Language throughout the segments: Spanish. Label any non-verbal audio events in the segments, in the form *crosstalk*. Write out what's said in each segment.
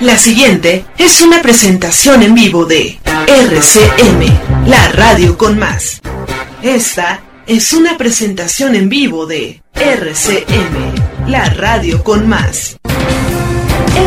La siguiente es una presentación en vivo de RCM, la radio con más. Esta es una presentación en vivo de RCM, la radio con más.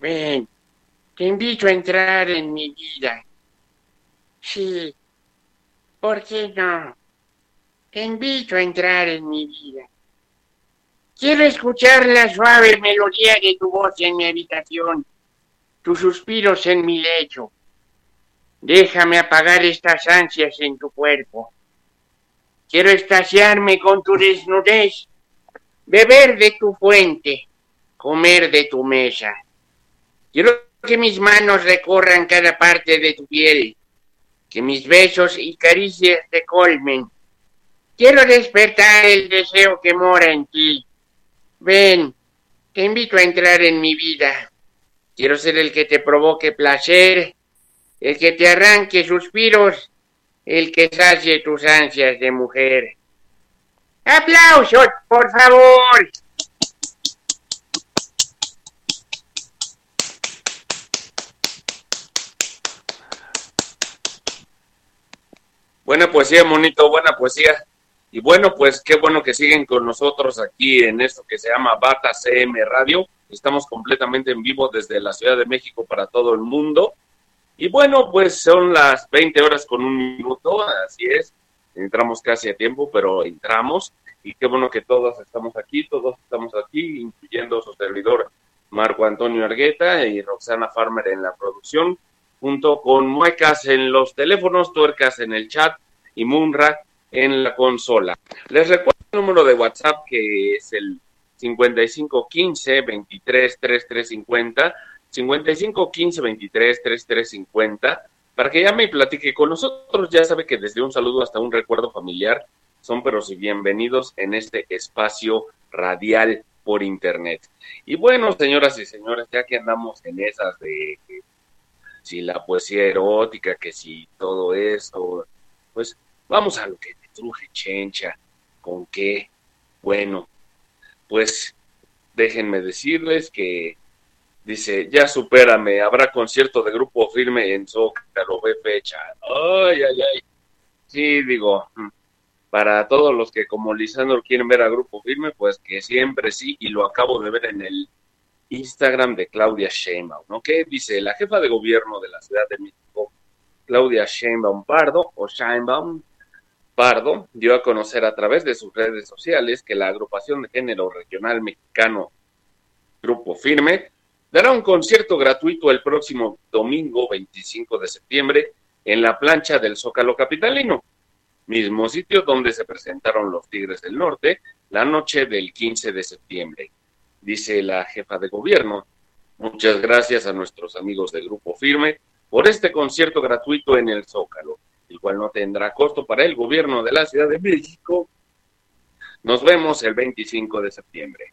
Ven, te invito a entrar en mi vida. Sí, ¿por qué no? Te invito a entrar en mi vida. Quiero escuchar la suave melodía de tu voz en mi habitación, tus suspiros en mi lecho. Déjame apagar estas ansias en tu cuerpo. Quiero estaciarme con tu desnudez, beber de tu fuente, comer de tu mesa. Quiero que mis manos recorran cada parte de tu piel, que mis besos y caricias te colmen. Quiero despertar el deseo que mora en ti. Ven, te invito a entrar en mi vida. Quiero ser el que te provoque placer, el que te arranque suspiros, el que sacie tus ansias de mujer. ¡Aplausos, por favor! Buena poesía, monito, buena poesía. Y bueno, pues qué bueno que siguen con nosotros aquí en esto que se llama Bata CM Radio. Estamos completamente en vivo desde la Ciudad de México para todo el mundo. Y bueno, pues son las 20 horas con un minuto, así es. Entramos casi a tiempo, pero entramos. Y qué bueno que todos estamos aquí, todos estamos aquí, incluyendo su servidor Marco Antonio Argueta y Roxana Farmer en la producción junto con muecas en los teléfonos, tuercas en el chat y Munra en la consola. Les recuerdo el número de WhatsApp que es el 5515 23 3350 5515 23 3350 para que llame y platique con nosotros. Ya sabe que desde un saludo hasta un recuerdo familiar son pero si bienvenidos en este espacio radial por internet. Y bueno, señoras y señores, ya que andamos en esas de si la poesía erótica, que si todo esto, pues vamos a lo que te truje chencha, con qué, bueno, pues déjenme decirles que dice, ya supérame, habrá concierto de grupo firme en Zócalo, ve fecha. Ay, ay, ay. Sí, digo, mm, para todos los que como Lisandro quieren ver a grupo firme, pues que siempre sí, y lo acabo de ver en el Instagram de Claudia Sheinbaum, ¿no? Dice, la jefa de gobierno de la Ciudad de México, Claudia Sheinbaum Pardo, o Sheinbaum Pardo, dio a conocer a través de sus redes sociales que la agrupación de género regional mexicano Grupo Firme dará un concierto gratuito el próximo domingo 25 de septiembre en la plancha del Zócalo Capitalino, mismo sitio donde se presentaron los Tigres del Norte la noche del 15 de septiembre dice la jefa de gobierno. Muchas gracias a nuestros amigos de Grupo Firme por este concierto gratuito en el Zócalo, el cual no tendrá costo para el gobierno de la Ciudad de México. Nos vemos el 25 de septiembre.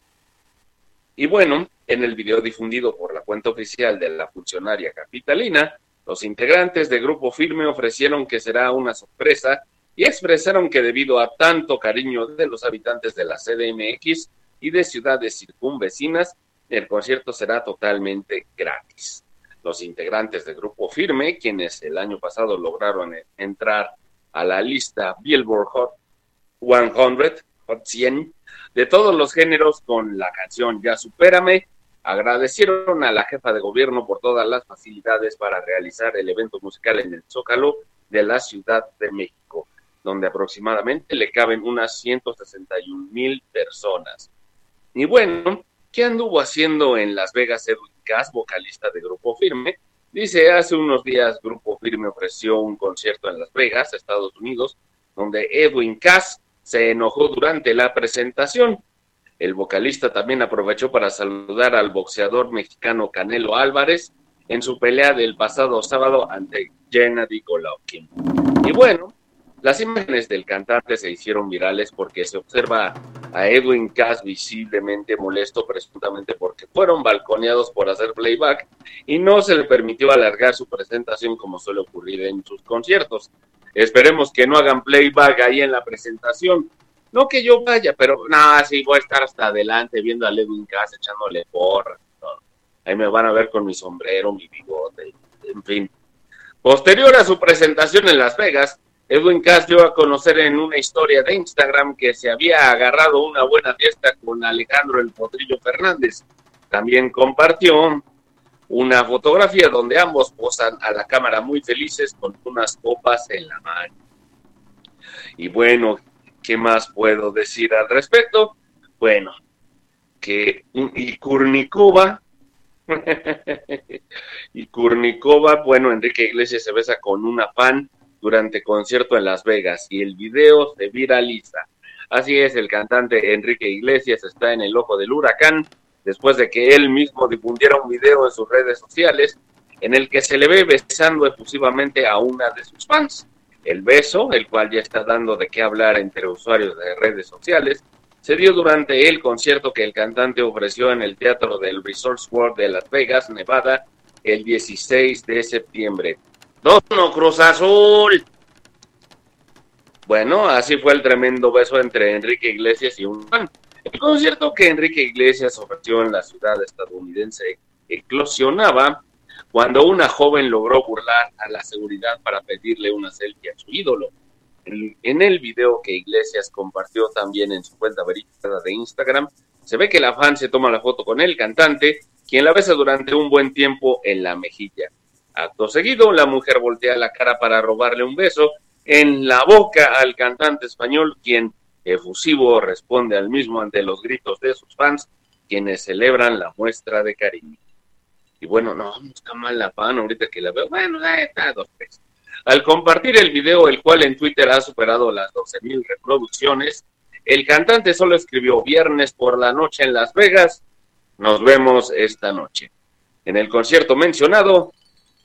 Y bueno, en el video difundido por la cuenta oficial de la funcionaria capitalina, los integrantes de Grupo Firme ofrecieron que será una sorpresa y expresaron que debido a tanto cariño de los habitantes de la CDMX, y de ciudades circunvecinas, el concierto será totalmente gratis. Los integrantes del grupo Firme, quienes el año pasado lograron entrar a la lista Billboard Hot 100, Hot 100, de todos los géneros con la canción Ya Supérame, agradecieron a la jefa de gobierno por todas las facilidades para realizar el evento musical en el Zócalo de la Ciudad de México, donde aproximadamente le caben unas 161 mil personas. Y bueno, ¿qué anduvo haciendo en Las Vegas Edwin Cass, vocalista de Grupo Firme? Dice, hace unos días Grupo Firme ofreció un concierto en Las Vegas, Estados Unidos, donde Edwin Cass se enojó durante la presentación. El vocalista también aprovechó para saludar al boxeador mexicano Canelo Álvarez en su pelea del pasado sábado ante Gennady Golovkin. Y bueno, las imágenes del cantante se hicieron virales porque se observa a Edwin Cass visiblemente molesto presuntamente porque fueron balconeados por hacer playback y no se le permitió alargar su presentación como suele ocurrir en sus conciertos. Esperemos que no hagan playback ahí en la presentación. No que yo vaya, pero nada, sí voy a estar hasta adelante viendo a Edwin Cass echándole porra. Ahí me van a ver con mi sombrero, mi bigote, en fin. Posterior a su presentación en Las Vegas, Edwin Cass dio a conocer en una historia de Instagram que se había agarrado una buena fiesta con Alejandro el Potrillo Fernández. También compartió una fotografía donde ambos posan a la cámara muy felices con unas copas en la mano. Y bueno, ¿qué más puedo decir al respecto? Bueno, que y Kurnikova *laughs* y Kurnikova, bueno, Enrique Iglesias se besa con una fan durante concierto en Las Vegas y el video se viraliza. Así es, el cantante Enrique Iglesias está en el ojo del huracán después de que él mismo difundiera un video en sus redes sociales en el que se le ve besando efusivamente a una de sus fans. El beso, el cual ya está dando de qué hablar entre usuarios de redes sociales, se dio durante el concierto que el cantante ofreció en el Teatro del Resorts World de Las Vegas, Nevada, el 16 de septiembre. Dono Cruz Azul. Bueno, así fue el tremendo beso entre Enrique Iglesias y un fan. El concierto que Enrique Iglesias ofreció en la ciudad estadounidense eclosionaba cuando una joven logró burlar a la seguridad para pedirle una selfie a su ídolo. En el video que Iglesias compartió también en su cuenta verificada de Instagram, se ve que la fan se toma la foto con el cantante, quien la besa durante un buen tiempo en la mejilla. Acto seguido, la mujer voltea la cara para robarle un beso en la boca al cantante español, quien efusivo responde al mismo ante los gritos de sus fans, quienes celebran la muestra de cariño. Y bueno, no, está mal la fan ahorita que la veo. Bueno, ya está dos veces. Al compartir el video, el cual en Twitter ha superado las 12.000 reproducciones, el cantante solo escribió viernes por la noche en Las Vegas. Nos vemos esta noche. En el concierto mencionado,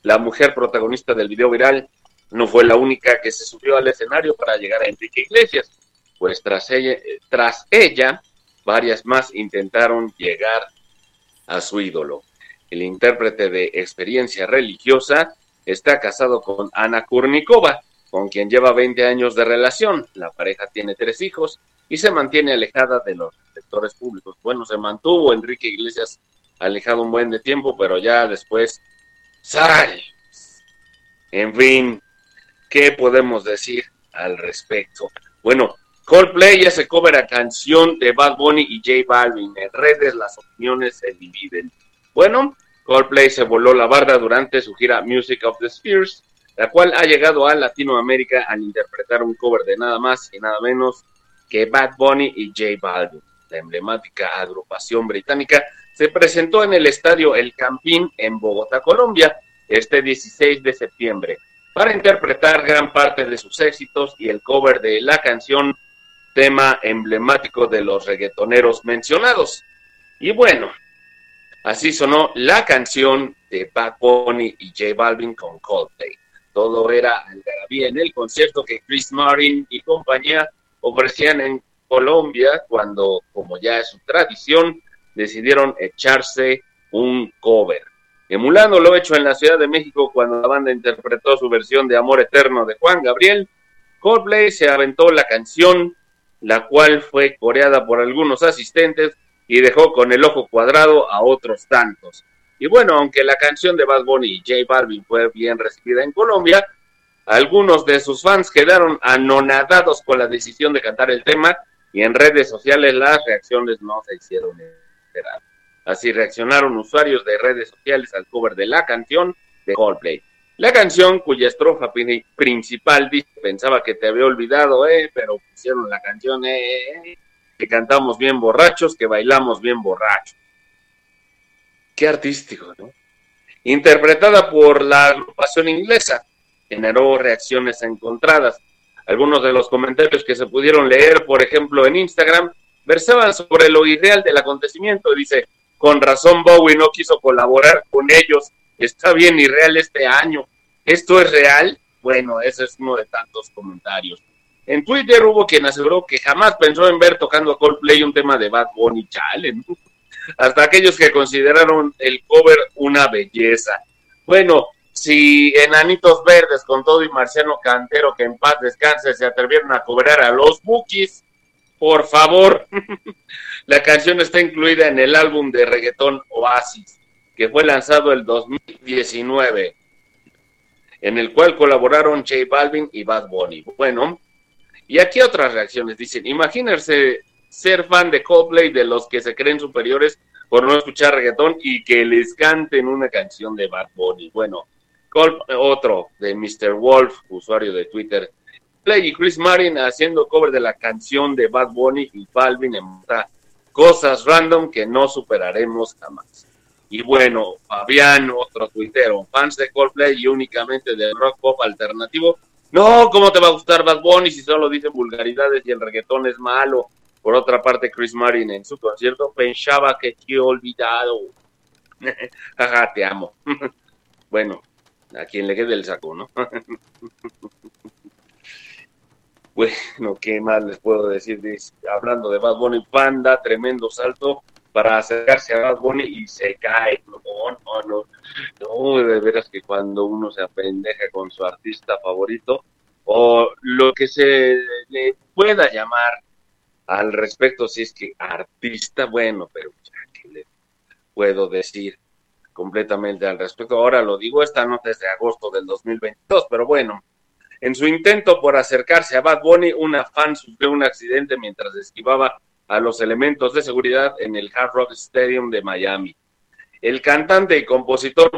la mujer protagonista del video viral no fue la única que se subió al escenario para llegar a Enrique Iglesias, pues tras ella, tras ella varias más intentaron llegar a su ídolo. El intérprete de experiencia religiosa está casado con Ana Kurnikova, con quien lleva 20 años de relación. La pareja tiene tres hijos y se mantiene alejada de los sectores públicos. Bueno, se mantuvo Enrique Iglesias alejado un buen de tiempo, pero ya después sal. En fin, ¿qué podemos decir al respecto? Bueno, Coldplay ya se cover a canción de Bad Bunny y J Balvin. En redes las opiniones se dividen. Bueno, Coldplay se voló la barda durante su gira Music of the Spheres, la cual ha llegado a Latinoamérica al interpretar un cover de nada más y nada menos que Bad Bunny y J Balvin. La emblemática agrupación británica se presentó en el estadio El Campín en Bogotá, Colombia, este 16 de septiembre, para interpretar gran parte de sus éxitos y el cover de la canción, tema emblemático de los reggaetoneros mencionados. Y bueno, así sonó la canción de Bad Bunny y J Balvin con Coldplay. Todo era algarabía en el concierto que Chris Martin y compañía ofrecían en Colombia cuando, como ya es su tradición, decidieron echarse un cover. Emulando lo hecho en la Ciudad de México cuando la banda interpretó su versión de Amor Eterno de Juan Gabriel, Coldplay se aventó la canción, la cual fue coreada por algunos asistentes y dejó con el ojo cuadrado a otros tantos. Y bueno, aunque la canción de Bad Bunny y J Balvin fue bien recibida en Colombia, algunos de sus fans quedaron anonadados con la decisión de cantar el tema y en redes sociales las reacciones no se hicieron Así reaccionaron usuarios de redes sociales al cover de la canción de Coldplay. La canción, cuya estrofa principal dice, pensaba que te había olvidado, eh, pero pusieron la canción, eh, que cantamos bien borrachos, que bailamos bien borrachos. Qué artístico, ¿no? Interpretada por la agrupación inglesa, generó reacciones encontradas. Algunos de los comentarios que se pudieron leer, por ejemplo, en Instagram, versaban sobre lo irreal del acontecimiento. Dice, con razón Bowie no quiso colaborar con ellos. Está bien irreal este año. ¿Esto es real? Bueno, ese es uno de tantos comentarios. En Twitter hubo quien aseguró que jamás pensó en ver tocando a Coldplay un tema de Bad Bunny Challenge. Hasta aquellos que consideraron el cover una belleza. Bueno, si Enanitos Verdes con todo y Marciano Cantero, que en paz descanse, se atrevieron a cobrar a los Bookies, por favor. *laughs* La canción está incluida en el álbum de reggaetón Oasis, que fue lanzado el 2019, en el cual colaboraron J Balvin y Bad Bunny. Bueno, y aquí otras reacciones. Dicen, imagínense ser fan de Coldplay de los que se creen superiores por no escuchar reggaetón y que les canten una canción de Bad Bunny. Bueno, otro de Mr. Wolf, usuario de Twitter. Play y Chris Martin haciendo cover de la canción de Bad Bunny y Balvin en cosas random que no superaremos jamás. Y bueno, Fabián, otro tuitero, fans de Coldplay y únicamente de rock pop alternativo. No, ¿cómo te va a gustar Bad Bunny si solo dicen vulgaridades y el reggaetón es malo? Por otra parte, Chris Martin en su concierto pensaba que te he olvidado. *laughs* Jaja, te amo. *laughs* bueno, a quien le quede el saco, ¿no? *laughs* bueno, ¿qué más les puedo decir? Hablando de Bad Bunny, Panda, tremendo salto para acercarse a Bad Bunny y se cae. No, no, no. No, de veras que cuando uno se apendeja con su artista favorito, o lo que se le pueda llamar al respecto, si es que artista, bueno, pero ya que le puedo decir completamente al respecto. Ahora lo digo, esta nota es de agosto del 2022, pero bueno, en su intento por acercarse a Bad Bunny, una fan sufrió un accidente mientras esquivaba a los elementos de seguridad en el Hard Rock Stadium de Miami. El cantante y compositor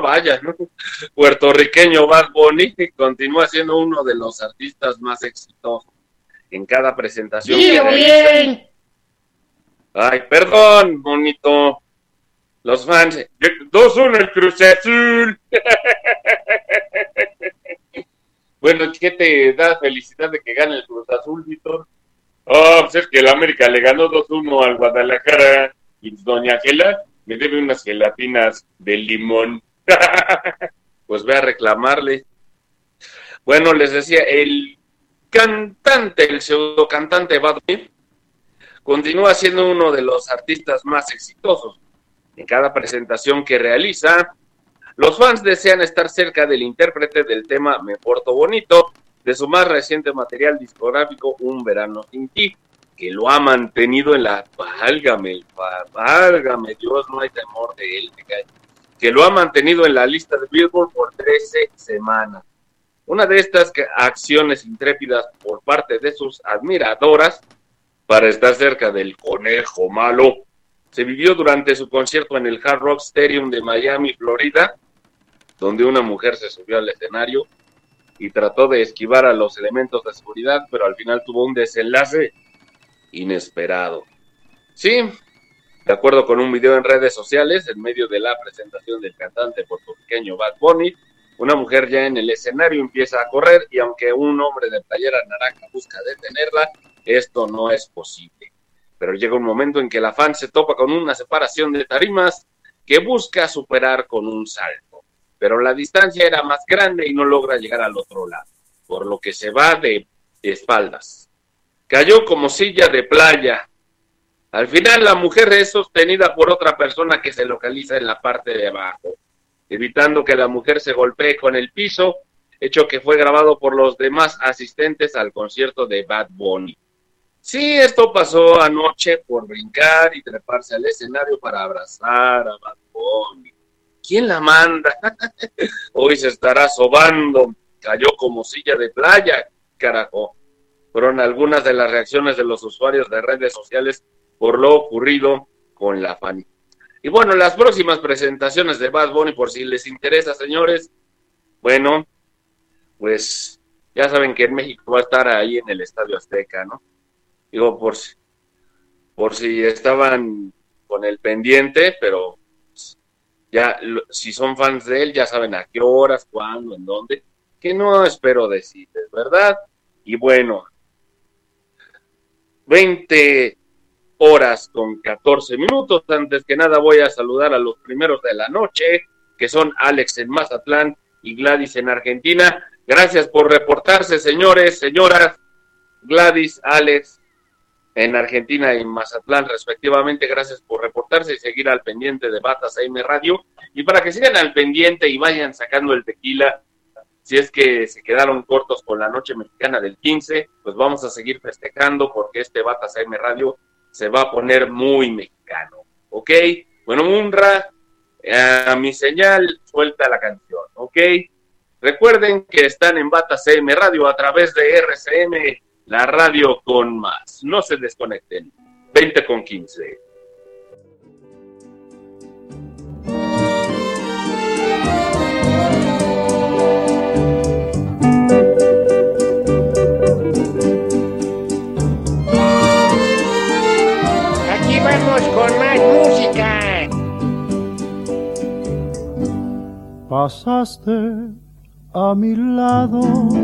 vaya, *laughs* puertorriqueño Bad Bunny continúa siendo uno de los artistas más exitosos en cada presentación. bien! Ay, perdón, bonito. Los fans, 2-1 el Cruz Azul. *laughs* bueno, ¿qué te da felicidad de que gane el Cruz Azul, Víctor? Oh, pues es que el América le ganó 2-1 al Guadalajara y doña Gela me debe unas gelatinas de limón. *laughs* pues ve a reclamarle. Bueno, les decía, el cantante, el pseudo cantante Bad continúa siendo uno de los artistas más exitosos en cada presentación que realiza, los fans desean estar cerca del intérprete del tema Me Porto Bonito de su más reciente material discográfico Un Verano Sin Ti, que lo ha mantenido en la... Válgame, válgame, Dios, no hay temor de él, que lo ha mantenido en la lista de Billboard por 13 semanas. Una de estas acciones intrépidas por parte de sus admiradoras para estar cerca del conejo malo se vivió durante su concierto en el Hard Rock Stadium de Miami, Florida, donde una mujer se subió al escenario y trató de esquivar a los elementos de seguridad, pero al final tuvo un desenlace inesperado. Sí, de acuerdo con un video en redes sociales, en medio de la presentación del cantante puertorriqueño Bad Bunny, una mujer ya en el escenario empieza a correr y aunque un hombre de playera naranja busca detenerla, esto no es posible pero llega un momento en que la fan se topa con una separación de tarimas que busca superar con un salto, pero la distancia era más grande y no logra llegar al otro lado, por lo que se va de espaldas. Cayó como silla de playa. Al final la mujer es sostenida por otra persona que se localiza en la parte de abajo, evitando que la mujer se golpee con el piso, hecho que fue grabado por los demás asistentes al concierto de Bad Bunny. Sí, esto pasó anoche por brincar y treparse al escenario para abrazar a Bad Bunny. ¿Quién la manda? *laughs* Hoy se estará sobando. Cayó como silla de playa, carajo. Fueron algunas de las reacciones de los usuarios de redes sociales por lo ocurrido con la Fanny. Y bueno, las próximas presentaciones de Bad Bunny, por si les interesa, señores, bueno, pues ya saben que en México va a estar ahí en el Estadio Azteca, ¿no? Digo, por si, por si estaban con el pendiente, pero ya, si son fans de él, ya saben a qué horas, cuándo, en dónde, que no espero decirles, ¿verdad? Y bueno, 20 horas con 14 minutos. Antes que nada voy a saludar a los primeros de la noche, que son Alex en Mazatlán y Gladys en Argentina. Gracias por reportarse, señores, señoras. Gladys, Alex, en Argentina y Mazatlán, respectivamente. Gracias por reportarse y seguir al pendiente de Batas AM Radio. Y para que sigan al pendiente y vayan sacando el tequila, si es que se quedaron cortos con la noche mexicana del 15, pues vamos a seguir festejando porque este Batas AM Radio se va a poner muy mexicano. ¿Ok? Bueno, Munra, a mi señal, suelta la canción. ¿Ok? Recuerden que están en Batas AM Radio a través de RCM la radio con más. No se desconecten. 20 con 15. Aquí vamos con más música. Pasaste a mi lado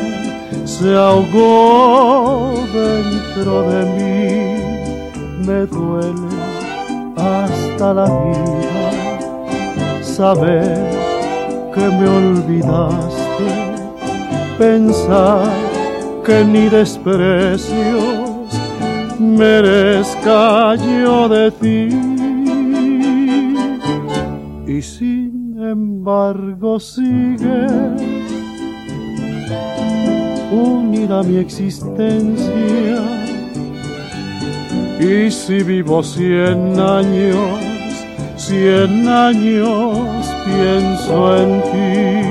se ahogó dentro de mí. Me duele hasta la vida saber que me olvidaste, pensar que ni desprecios merezca yo de ti. Y sin embargo sigues unida mi existencia. Y si vivo cien años, cien años pienso en ti.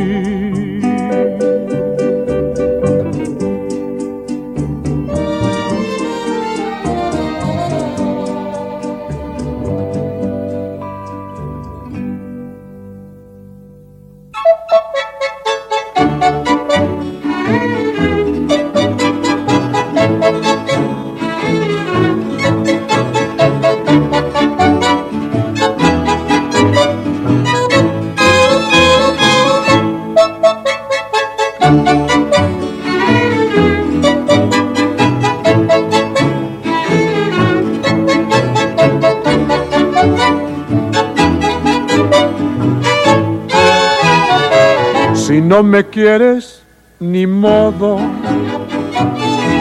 No me quieres ni modo,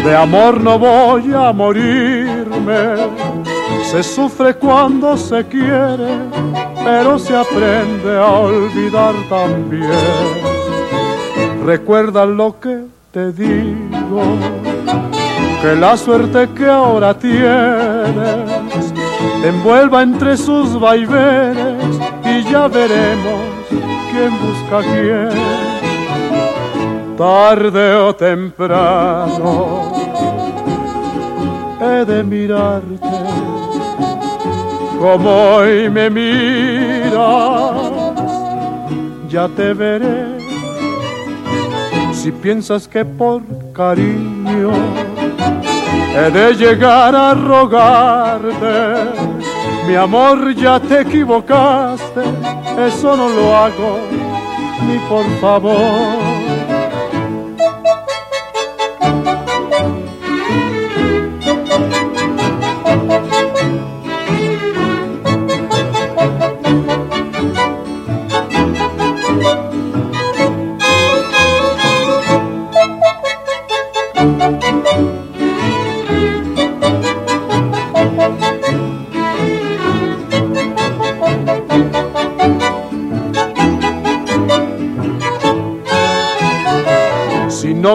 de amor no voy a morirme. Se sufre cuando se quiere, pero se aprende a olvidar también. Recuerda lo que te digo, que la suerte que ahora tienes te envuelva entre sus vaivenes y ya veremos quién busca quién. Tarde o temprano he de mirarte como hoy me miras, ya te veré. Si piensas que por cariño he de llegar a rogarte, mi amor ya te equivocaste, eso no lo hago ni por favor.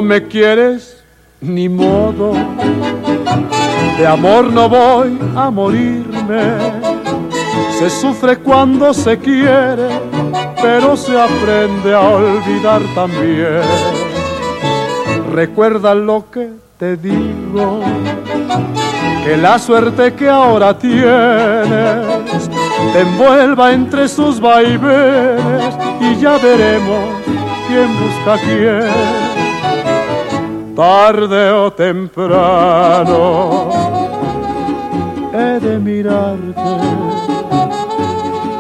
Me quieres, ni modo. De amor no voy a morirme. Se sufre cuando se quiere, pero se aprende a olvidar también. Recuerda lo que te digo, que la suerte que ahora tienes te envuelva entre sus vaivenes y ya veremos quién busca quién tarde o temprano he de mirarte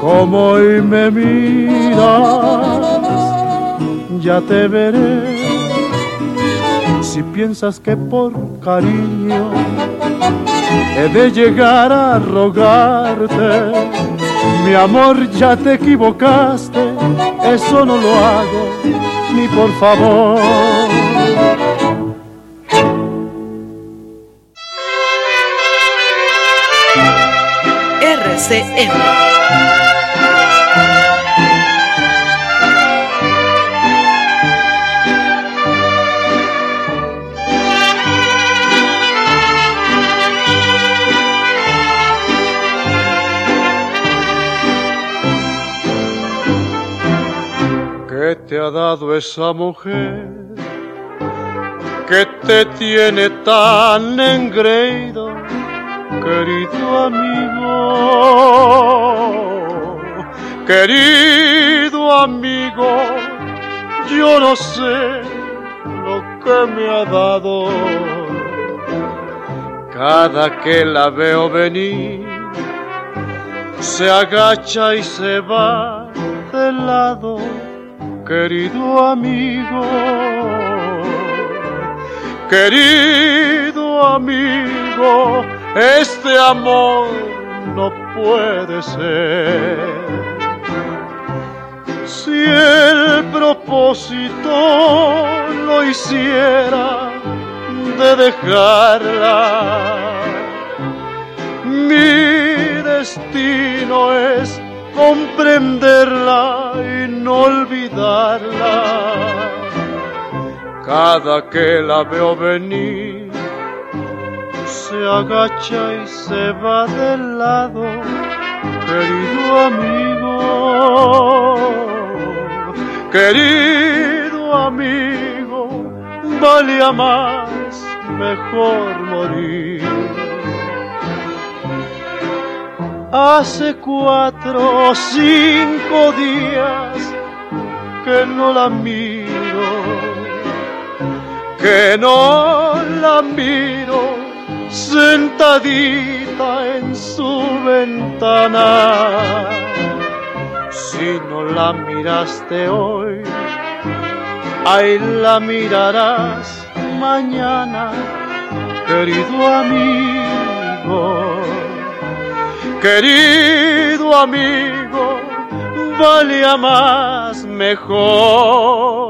como hoy me miras, ya te veré. Si piensas que por cariño he de llegar a rogarte, mi amor ya te equivocaste, eso no lo hago ni por favor. RCM. ¿Qué te ha dado esa mujer que te tiene tan engreído? querido amigo, querido amigo, yo no sé lo que me ha dado. Cada que la veo venir, se agacha y se va de lado, querido amigo, querido amigo este amor puede ser. Si el propósito lo hiciera de dejarla, mi destino es comprenderla y no olvidarla. Cada que la veo venir, se agacha y se va del lado, querido amigo, querido amigo, valía más, mejor morir. Hace cuatro o cinco días que no la miro, que no la miro sentadita en su ventana. Si no la miraste hoy, ahí la mirarás mañana, querido amigo. Querido amigo, valía más mejor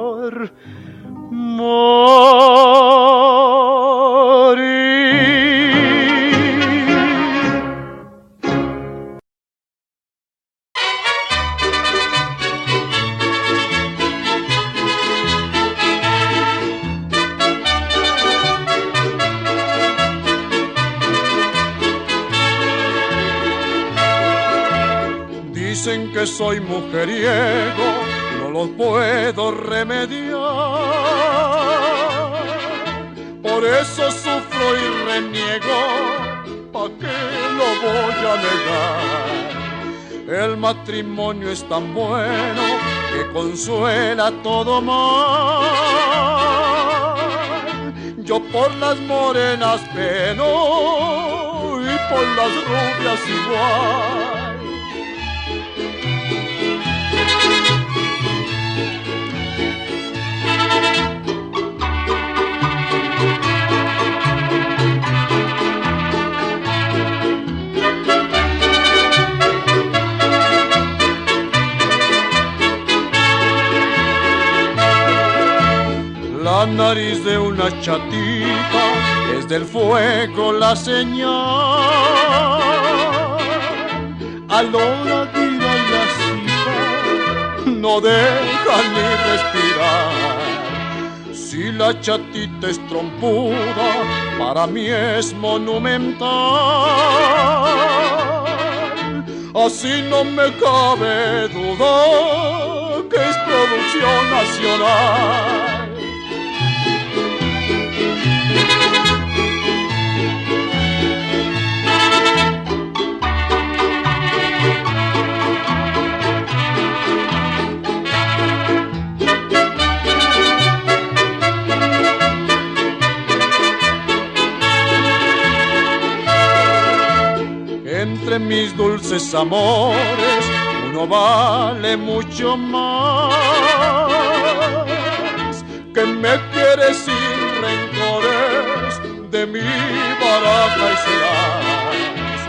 que soy mujeriego, no lo puedo remediar. Por eso sufro y reniego, ¿pa' qué lo voy a negar? El matrimonio es tan bueno que consuela todo mal. Yo por las morenas peno y por las rubias igual. La nariz de una chatita es del fuego la señal. A la hora de ir a la cita no deja ni respirar. Si la chatita es trompuda, para mí es monumental. Así no me cabe duda que es producción nacional. Entre mis dulces amores, uno vale mucho más que me quiere sin rencores de mi baraja y serás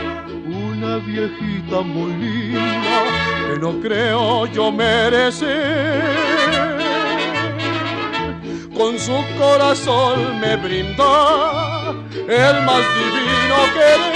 una viejita muy linda que no creo yo merecer. Con su corazón me brinda el más divino querer.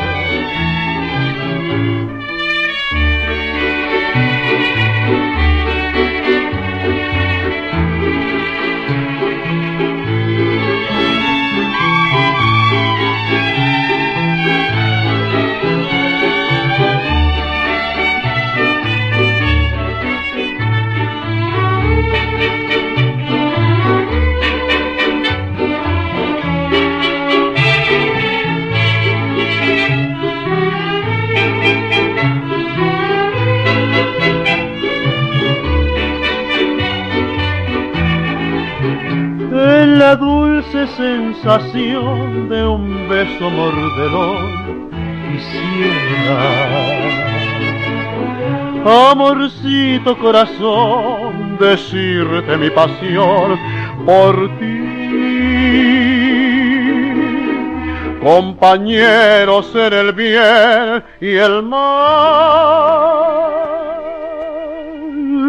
Dulce sensación de un beso mordelón quisiera amorcito corazón decirte mi pasión por ti. Compañeros en el bien y el mal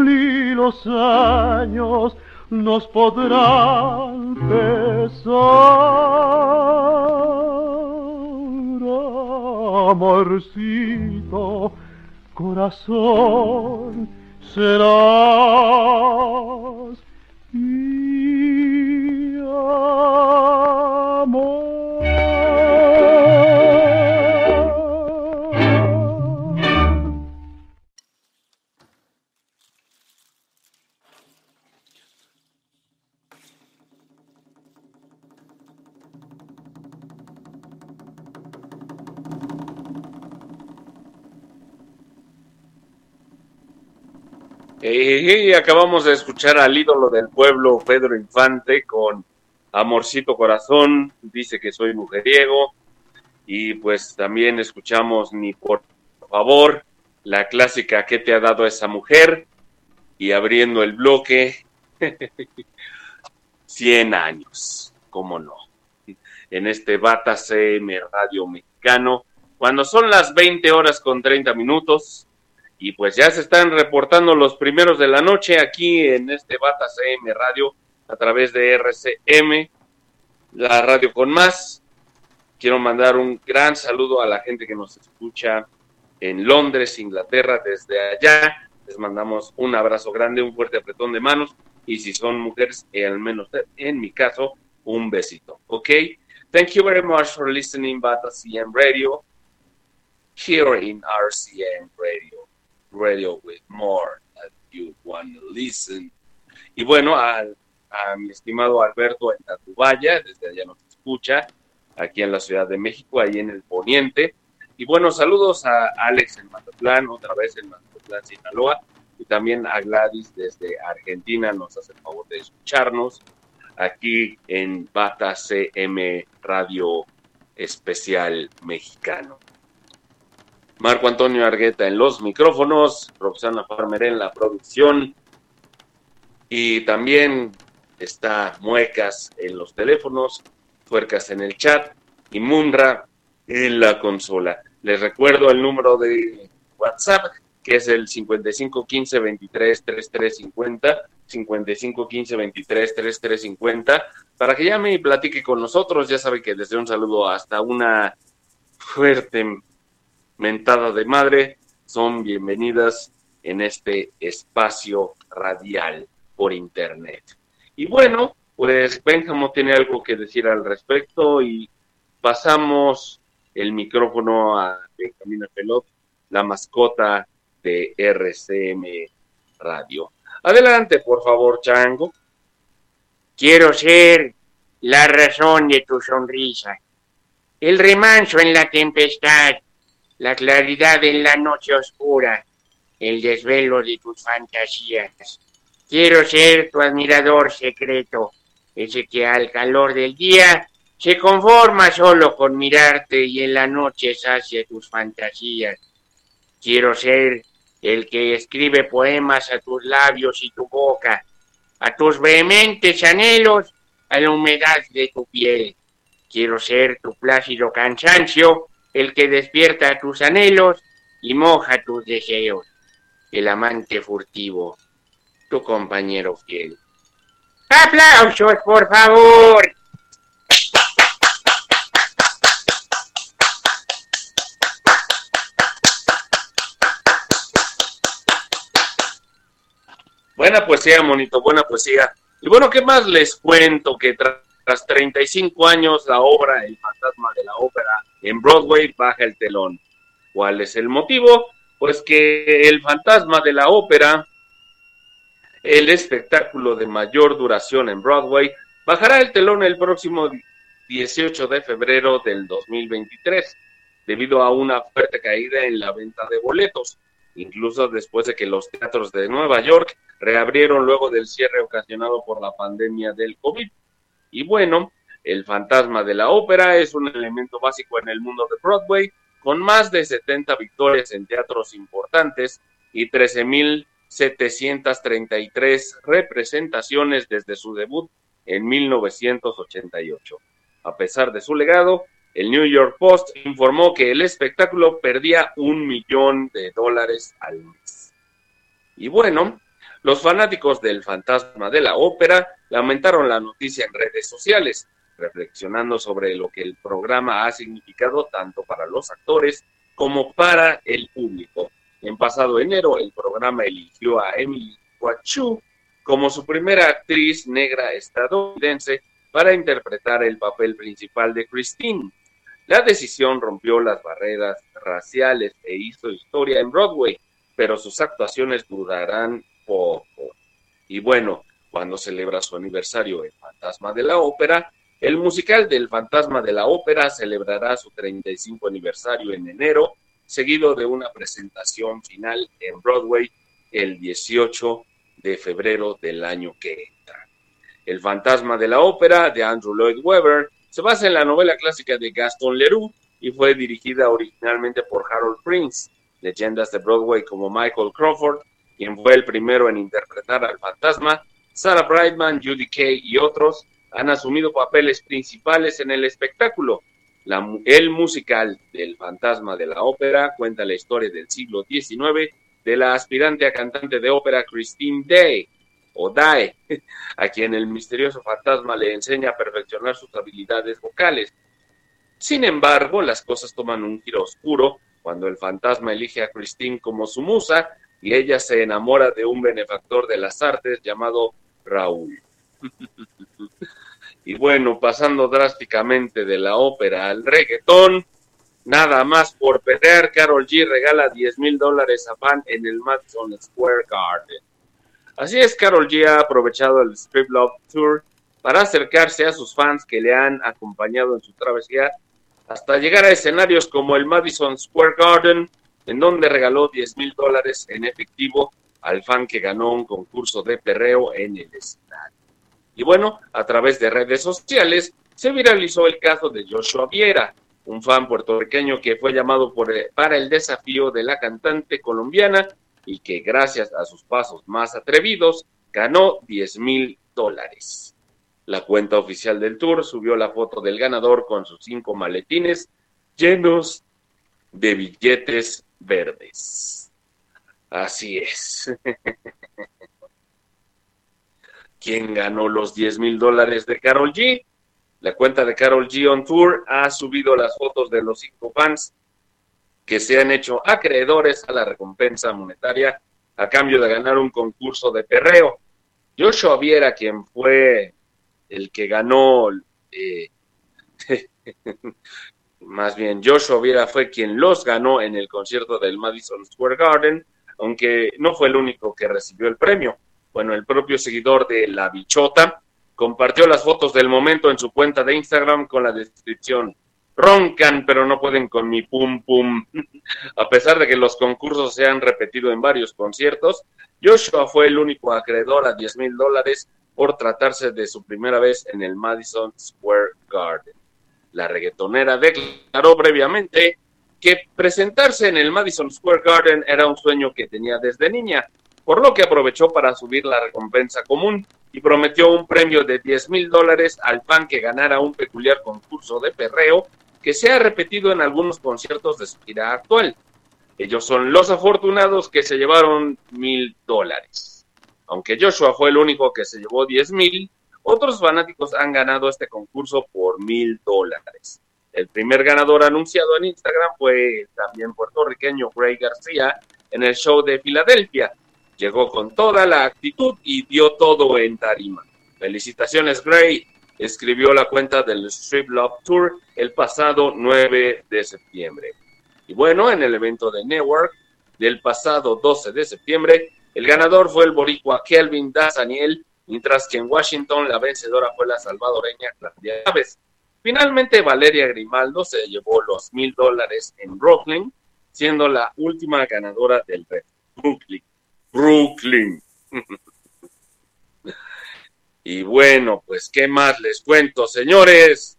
y los años nos podrán pesar. amorcito, corazón, serás mi amor. Y acabamos de escuchar al ídolo del pueblo, Pedro Infante, con Amorcito Corazón, dice que soy mujeriego. Y pues también escuchamos Ni por favor, la clásica que te ha dado esa mujer. Y abriendo el bloque, *laughs* 100 años, cómo no. En este Bata CM Radio Mexicano, cuando son las 20 horas con 30 minutos, y pues ya se están reportando los primeros de la noche aquí en este Bata CM Radio a través de RCM, la radio con más. Quiero mandar un gran saludo a la gente que nos escucha en Londres, Inglaterra, desde allá. Les mandamos un abrazo grande, un fuerte apretón de manos y si son mujeres, eh, al menos en mi caso, un besito. ¿Ok? Thank you very much for listening Bata CM Radio here in RCM Radio. Radio with more that you want to listen. Y bueno, a, mi estimado Alberto en Tacubaya, desde allá nos escucha, aquí en la Ciudad de México, ahí en el Poniente. Y bueno, saludos a Alex en Mazatlán, otra vez en Mazatlán, Sinaloa, y también a Gladys desde Argentina, nos hace el favor de escucharnos aquí en Bata CM Radio Especial Mexicano. Marco Antonio Argueta en los micrófonos, Roxana Farmer en la producción y también está Muecas en los teléfonos, Fuercas en el chat y Munra en la consola. Les recuerdo el número de WhatsApp que es el 5515 23 3350 5515 23 3350 para que llame y platique con nosotros. Ya sabe que desde un saludo hasta una fuerte mentada de madre son bienvenidas en este espacio radial por internet. Y bueno, pues Benjamín tiene algo que decir al respecto y pasamos el micrófono a Benjamín Pelot, la mascota de RCM Radio. Adelante, por favor, Chango. Quiero ser la razón de tu sonrisa, el remanso en la tempestad, la claridad en la noche oscura, el desvelo de tus fantasías. Quiero ser tu admirador secreto, ese que al calor del día se conforma solo con mirarte y en la noche sacia tus fantasías. Quiero ser el que escribe poemas a tus labios y tu boca, a tus vehementes anhelos, a la humedad de tu piel. Quiero ser tu plácido cansancio el que despierta tus anhelos y moja tus deseos, el amante furtivo, tu compañero fiel. ¡Aplausos, por favor! Buena poesía, monito, buena poesía. Y bueno, ¿qué más les cuento? Que tras 35 años, la obra El fantasma de la ópera en Broadway baja el telón. ¿Cuál es el motivo? Pues que El fantasma de la ópera, el espectáculo de mayor duración en Broadway, bajará el telón el próximo 18 de febrero del 2023, debido a una fuerte caída en la venta de boletos, incluso después de que los teatros de Nueva York reabrieron luego del cierre ocasionado por la pandemia del COVID. Y bueno, el fantasma de la ópera es un elemento básico en el mundo de Broadway, con más de 70 victorias en teatros importantes y 13.733 representaciones desde su debut en 1988. A pesar de su legado, el New York Post informó que el espectáculo perdía un millón de dólares al mes. Y bueno, los fanáticos del fantasma de la ópera lamentaron la noticia en redes sociales, reflexionando sobre lo que el programa ha significado tanto para los actores como para el público. En pasado enero, el programa eligió a Emily Wachu como su primera actriz negra estadounidense para interpretar el papel principal de Christine. La decisión rompió las barreras raciales e hizo historia en Broadway, pero sus actuaciones durarán poco. Y bueno, cuando celebra su aniversario El Fantasma de la Ópera, el musical del Fantasma de la Ópera celebrará su 35 aniversario en enero, seguido de una presentación final en Broadway el 18 de febrero del año que entra. El Fantasma de la Ópera de Andrew Lloyd Webber se basa en la novela clásica de Gaston Leroux y fue dirigida originalmente por Harold Prince, leyendas de Broadway como Michael Crawford, quien fue el primero en interpretar al fantasma, Sarah Brightman, Judy Kay y otros han asumido papeles principales en el espectáculo. el musical del fantasma de la ópera cuenta la historia del siglo XIX de la aspirante a cantante de ópera Christine Day, o Dae, *laughs* a quien el misterioso fantasma le enseña a perfeccionar sus habilidades vocales. Sin embargo, las cosas toman un giro oscuro cuando el fantasma elige a Christine como su musa y ella se enamora de un benefactor de las artes llamado Raúl. *laughs* y bueno, pasando drásticamente de la ópera al reggaetón, nada más por pelear, Carol G regala 10 mil dólares a fan en el Madison Square Garden. Así es, Carol G ha aprovechado el Strip Love Tour para acercarse a sus fans que le han acompañado en su travesía hasta llegar a escenarios como el Madison Square Garden, en donde regaló 10 mil dólares en efectivo al fan que ganó un concurso de perreo en el escenario. Y bueno, a través de redes sociales se viralizó el caso de Joshua Viera, un fan puertorriqueño que fue llamado para el desafío de la cantante colombiana y que gracias a sus pasos más atrevidos ganó 10 mil dólares. La cuenta oficial del tour subió la foto del ganador con sus cinco maletines llenos de billetes verdes. Así es. ¿Quién ganó los 10 mil dólares de Carol G? La cuenta de Carol G on Tour ha subido las fotos de los cinco fans que se han hecho acreedores a la recompensa monetaria a cambio de ganar un concurso de perreo. Joshua Viera, quien fue el que ganó, eh, *laughs* más bien Joshua Viera fue quien los ganó en el concierto del Madison Square Garden, aunque no fue el único que recibió el premio. Bueno, el propio seguidor de La Bichota compartió las fotos del momento en su cuenta de Instagram con la descripción roncan, pero no pueden con mi pum pum. *laughs* A pesar de que los concursos se han repetido en varios conciertos, Joshua fue el único acreedor a 10 mil dólares por tratarse de su primera vez en el Madison Square Garden. La reggaetonera declaró previamente que presentarse en el Madison Square Garden era un sueño que tenía desde niña, por lo que aprovechó para subir la recompensa común y prometió un premio de 10 mil dólares al fan que ganara un peculiar concurso de perreo que se ha repetido en algunos conciertos de su gira actual. Ellos son los afortunados que se llevaron mil dólares. Aunque Joshua fue el único que se llevó 10 mil, otros fanáticos han ganado este concurso por mil dólares. El primer ganador anunciado en Instagram fue también puertorriqueño Gray García en el show de Filadelfia, Llegó con toda la actitud y dio todo en tarima. Felicitaciones, Gray, escribió la cuenta del Strip Love Tour el pasado 9 de septiembre. Y bueno, en el evento de Network del pasado 12 de septiembre, el ganador fue el boricua Kelvin Daniel, mientras que en Washington la vencedora fue la salvadoreña Claudia Chávez. Finalmente, Valeria Grimaldo se llevó los mil dólares en Brooklyn, siendo la última ganadora del reto. Brooklyn. Brooklyn. *laughs* y bueno, pues qué más les cuento, señores,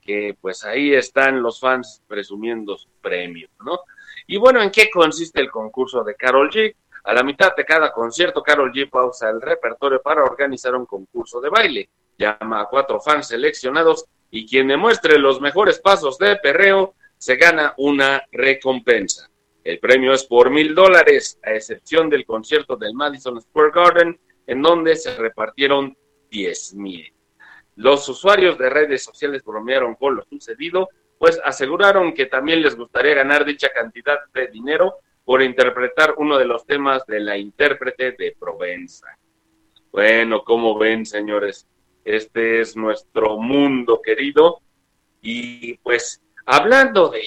que pues ahí están los fans presumiendo su premio, ¿no? Y bueno, ¿en qué consiste el concurso de Carol G? A la mitad de cada concierto, Carol G pausa el repertorio para organizar un concurso de baile. Llama a cuatro fans seleccionados y quien demuestre los mejores pasos de perreo se gana una recompensa. El premio es por mil dólares, a excepción del concierto del Madison Square Garden, en donde se repartieron diez mil. Los usuarios de redes sociales bromearon con lo sucedido, pues aseguraron que también les gustaría ganar dicha cantidad de dinero por interpretar uno de los temas de la intérprete de Provenza. Bueno, como ven, señores, este es nuestro mundo querido. Y pues, hablando de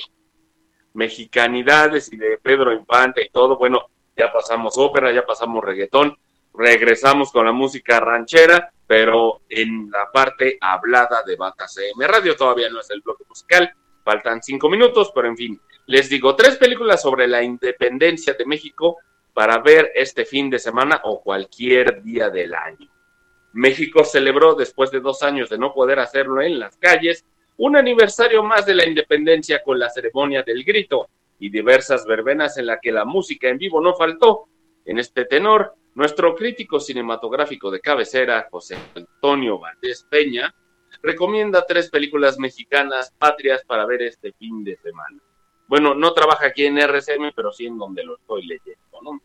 mexicanidades y de Pedro Infante y todo, bueno, ya pasamos ópera, ya pasamos reggaetón, regresamos con la música ranchera, pero en la parte hablada de Bata CM Radio todavía no es el bloque musical, faltan cinco minutos, pero en fin, les digo, tres películas sobre la independencia de México para ver este fin de semana o cualquier día del año. México celebró, después de dos años de no poder hacerlo en las calles, un aniversario más de la independencia con la ceremonia del grito y diversas verbenas en la que la música en vivo no faltó. En este tenor, nuestro crítico cinematográfico de cabecera, José Antonio Valdés Peña, recomienda tres películas mexicanas patrias para ver este fin de semana. Bueno, no trabaja aquí en RCM, pero sí en donde lo estoy leyendo, ¿no?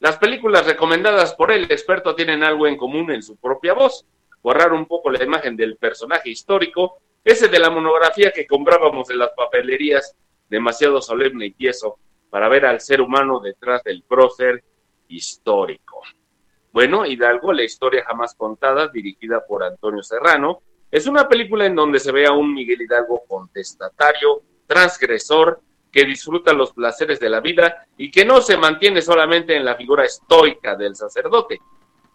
Las películas recomendadas por el experto tienen algo en común en su propia voz, borrar un poco la imagen del personaje histórico, ese de la monografía que comprábamos en las papelerías, demasiado solemne y tieso, para ver al ser humano detrás del prócer histórico. Bueno, Hidalgo, la historia jamás contada, dirigida por Antonio Serrano, es una película en donde se ve a un Miguel Hidalgo contestatario, transgresor, que disfruta los placeres de la vida y que no se mantiene solamente en la figura estoica del sacerdote.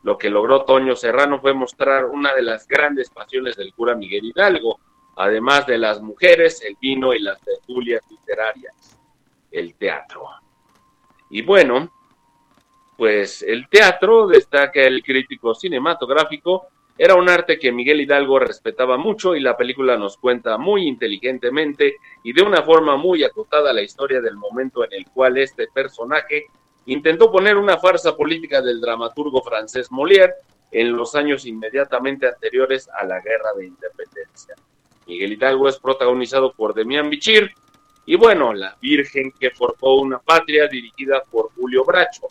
Lo que logró Toño Serrano fue mostrar una de las grandes pasiones del cura Miguel Hidalgo, además de las mujeres, el vino y las tertulias literarias, el teatro. Y bueno, pues el teatro, destaca el crítico cinematográfico, era un arte que Miguel Hidalgo respetaba mucho y la película nos cuenta muy inteligentemente y de una forma muy acotada la historia del momento en el cual este personaje intentó poner una farsa política del dramaturgo francés Molière en los años inmediatamente anteriores a la Guerra de Independencia. Miguel Hidalgo es protagonizado por Demián Bichir y bueno, La Virgen que forjó una patria dirigida por Julio Bracho.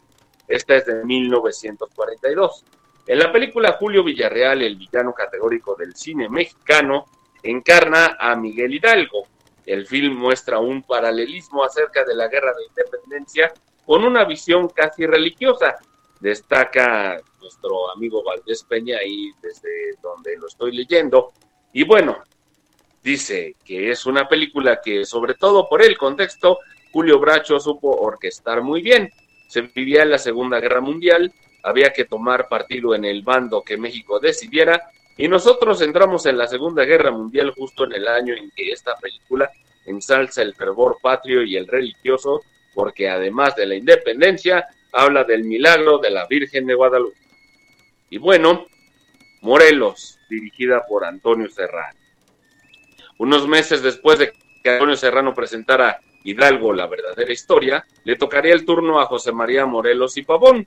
Esta es de 1942. En la película Julio Villarreal, el villano categórico del cine mexicano, encarna a Miguel Hidalgo. El film muestra un paralelismo acerca de la guerra de independencia con una visión casi religiosa. Destaca nuestro amigo Valdés Peña ahí desde donde lo estoy leyendo. Y bueno, dice que es una película que, sobre todo por el contexto, Julio Bracho supo orquestar muy bien. Se vivía en la Segunda Guerra Mundial había que tomar partido en el bando que México decidiera y nosotros entramos en la Segunda Guerra Mundial justo en el año en que esta película ensalza el fervor patrio y el religioso porque además de la independencia habla del milagro de la Virgen de Guadalupe. Y bueno, Morelos, dirigida por Antonio Serrano. Unos meses después de que Antonio Serrano presentara Hidalgo, la verdadera historia, le tocaría el turno a José María Morelos y Pavón,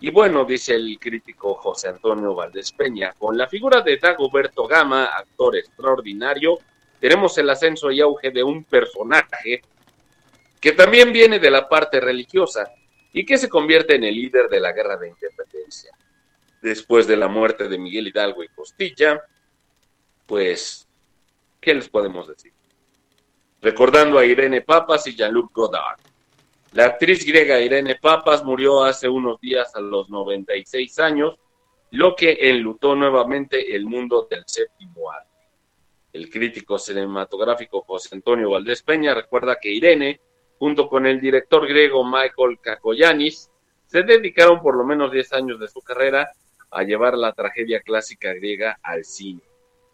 y bueno, dice el crítico José Antonio Valdés Peña, con la figura de Dagoberto Gama, actor extraordinario, tenemos el ascenso y auge de un personaje que también viene de la parte religiosa y que se convierte en el líder de la guerra de independencia. Después de la muerte de Miguel Hidalgo y Costilla, pues, ¿qué les podemos decir? Recordando a Irene Papas y Jean-Luc Godard. La actriz griega Irene Papas murió hace unos días a los 96 años, lo que enlutó nuevamente el mundo del séptimo arte. El crítico cinematográfico José Antonio Valdés Peña recuerda que Irene, junto con el director griego Michael Kakoyanis, se dedicaron por lo menos 10 años de su carrera a llevar la tragedia clásica griega al cine.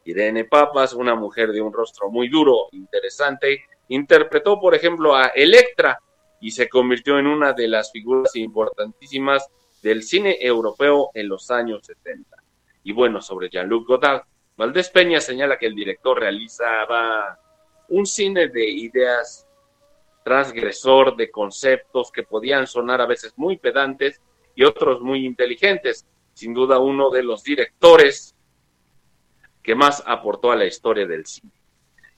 Irene Papas, una mujer de un rostro muy duro, interesante, interpretó, por ejemplo, a Electra y se convirtió en una de las figuras importantísimas del cine europeo en los años 70. Y bueno, sobre Jean-Luc Godard, Valdés Peña señala que el director realizaba un cine de ideas transgresor, de conceptos que podían sonar a veces muy pedantes y otros muy inteligentes. Sin duda uno de los directores que más aportó a la historia del cine.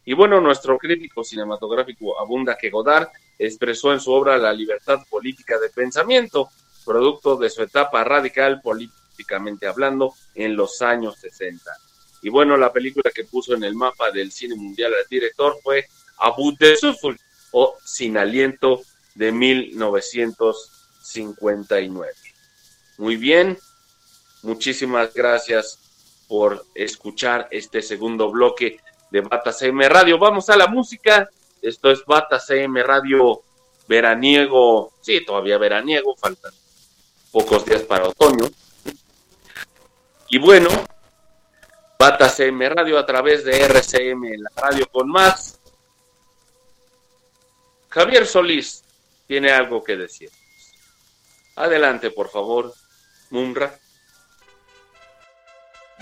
Y bueno, nuestro crítico cinematográfico abunda que Godard expresó en su obra la libertad política de pensamiento, producto de su etapa radical políticamente hablando en los años 60. Y bueno, la película que puso en el mapa del cine mundial al director fue Abu de Suful o Sin Aliento de 1959. Muy bien, muchísimas gracias por escuchar este segundo bloque de Bata CM Radio. Vamos a la música. Esto es Bata CM Radio veraniego. Sí, todavía veraniego, faltan pocos días para otoño. Y bueno, Bata CM Radio a través de RCM, la radio con más. Javier Solís tiene algo que decir. Adelante, por favor, Mumra.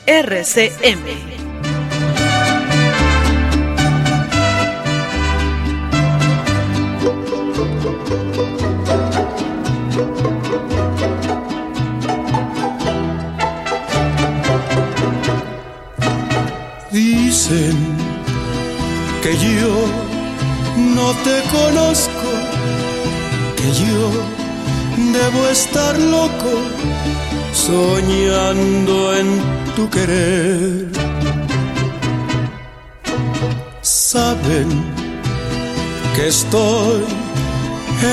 RCM Que yo no te conozco, que yo debo estar loco soñando en tu querer. Saben que estoy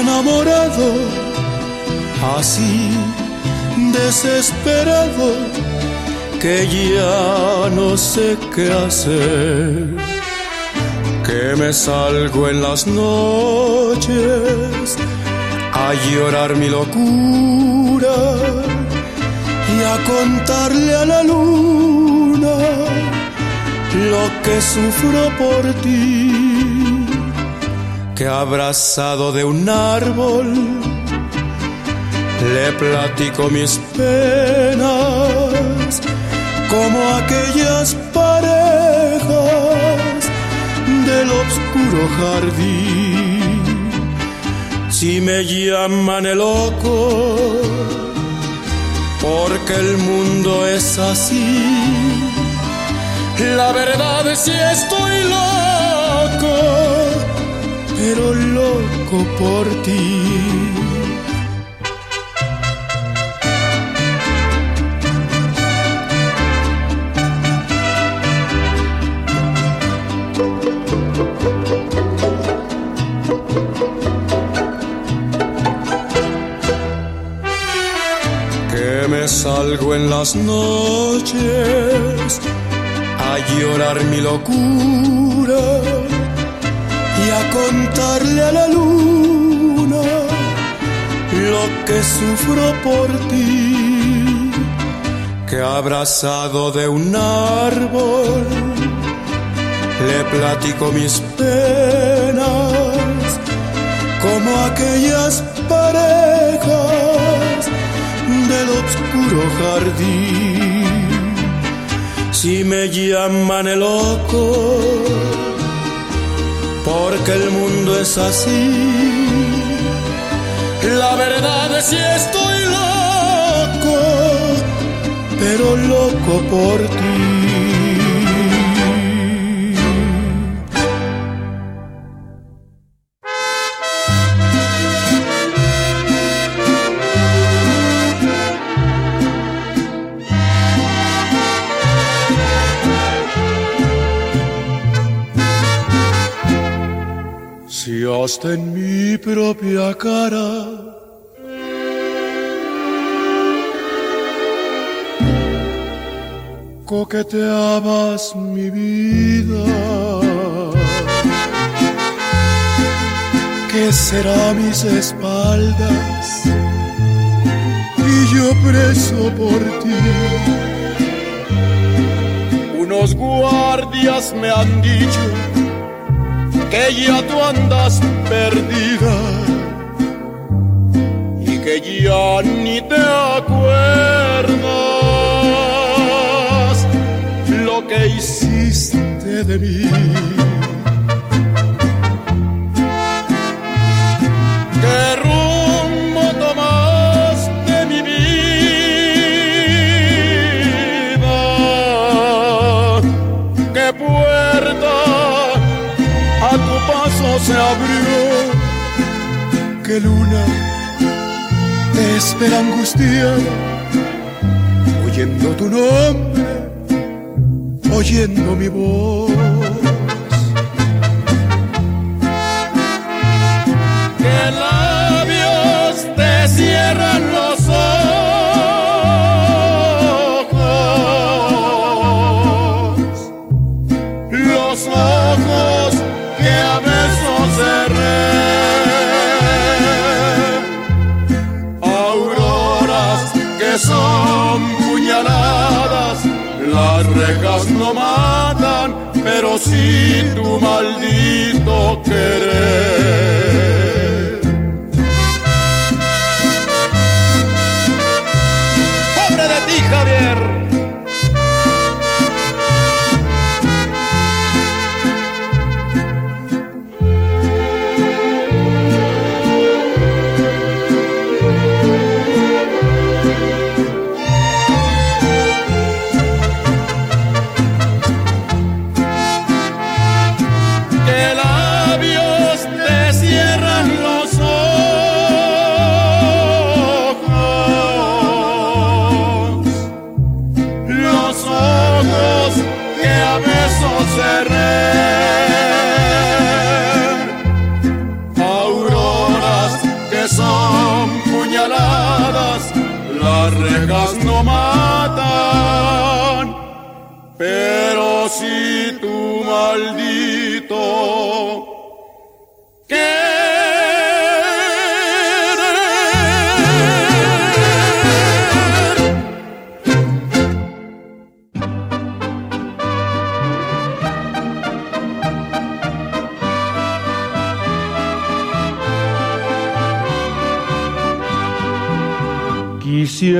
enamorado, así desesperado que ya no sé qué hacer, que me salgo en las noches a llorar mi locura y a contarle a la luna lo que sufro por ti, que abrazado de un árbol le platico mis penas como aquellas parejas del oscuro jardín. Si me llaman el loco, porque el mundo es así. La verdad es si estoy loco, pero loco por ti. En las noches a llorar mi locura y a contarle a la luna lo que sufro por ti, que abrazado de un árbol le platico mis penas como aquellas jardín. Si me llaman el loco, porque el mundo es así. La verdad es si estoy loco, pero loco por ti. En mi propia cara. Coqueteabas mi vida. ¿Qué será mis espaldas? Y yo preso por ti. Unos guardias me han dicho que ya tú andas perdida y que ya ni te acuerdas lo que hiciste de mí. Espera angustiada, oyendo tu nombre, oyendo mi voz. si tu maldito querer.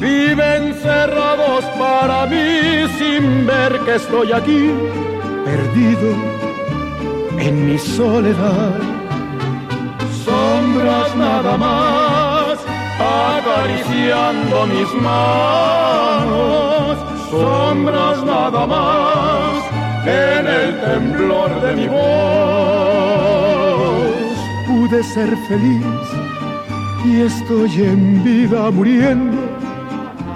viven cerrados para mí sin ver que estoy aquí, perdido en mi soledad. Sombras nada más, acariciando mis manos, sombras nada más, en el temblor de mi voz. Pude ser feliz y estoy en vida muriendo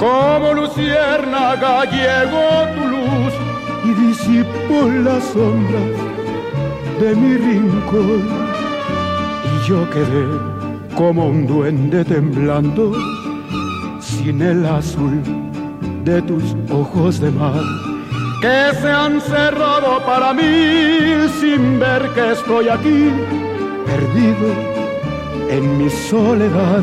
Como luciérnaga llegó tu luz y disipó las sombras de mi rincón. Y yo quedé como un duende temblando sin el azul de tus ojos de mar que se han cerrado para mí sin ver que estoy aquí perdido en mi soledad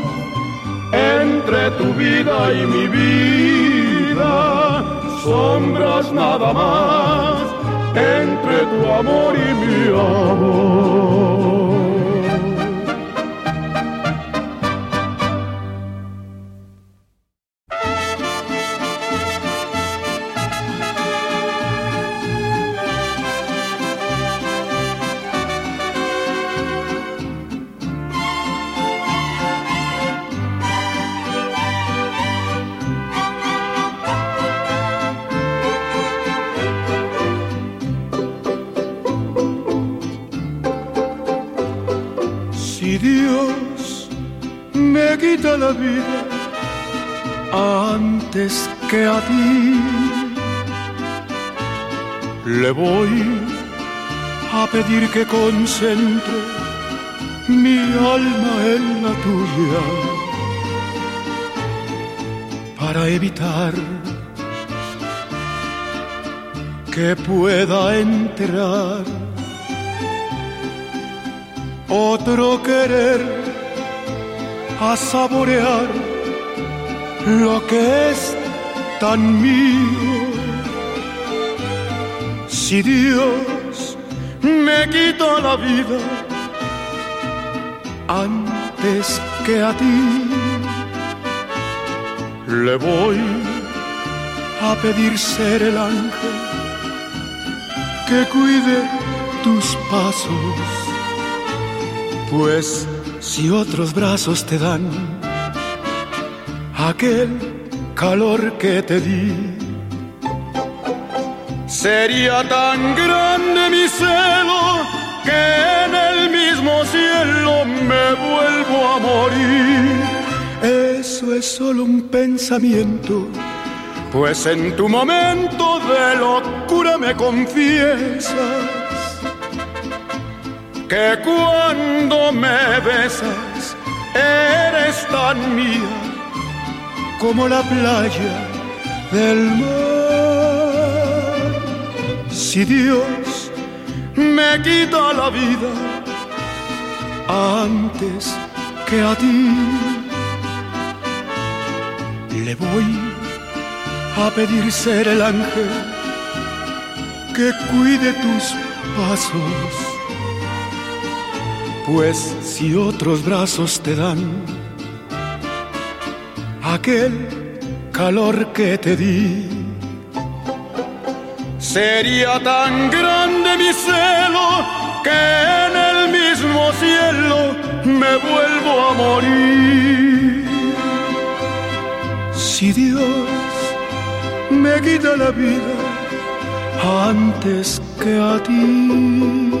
entre tu vida y mi vida, sombras nada más, entre tu amor y mi amor. Pedir que concentre mi alma en la tuya para evitar que pueda entrar otro querer a saborear lo que es tan mío. Si Dios me quita la vida antes que a ti, le voy a pedir ser el ángel que cuide tus pasos, pues si otros brazos te dan aquel calor que te di, sería tan grande mi celo que en el mismo cielo me vuelvo a morir. Eso es solo un pensamiento pues en tu momento de locura me confiesas que cuando me besas eres tan mía como la playa del mar. Si Dios me quita la vida antes que a ti, le voy a pedir ser el ángel que cuide tus pasos. Pues si otros brazos te dan aquel calor que te di, sería tan grande mi celo que en el mismo cielo me vuelvo a morir. Si Dios me quita la vida antes que a ti.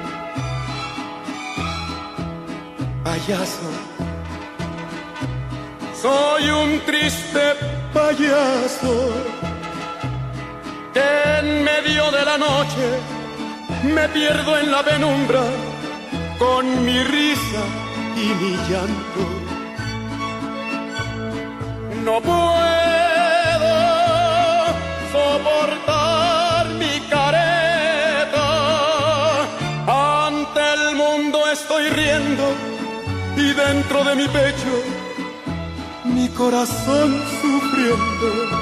Payaso soy un triste payaso que en medio de la noche me pierdo en la penumbra con mi risa y mi llanto. No puedo soportar mi careta. Ante el mundo estoy riendo y dentro de mi pecho mi corazón sufriendo.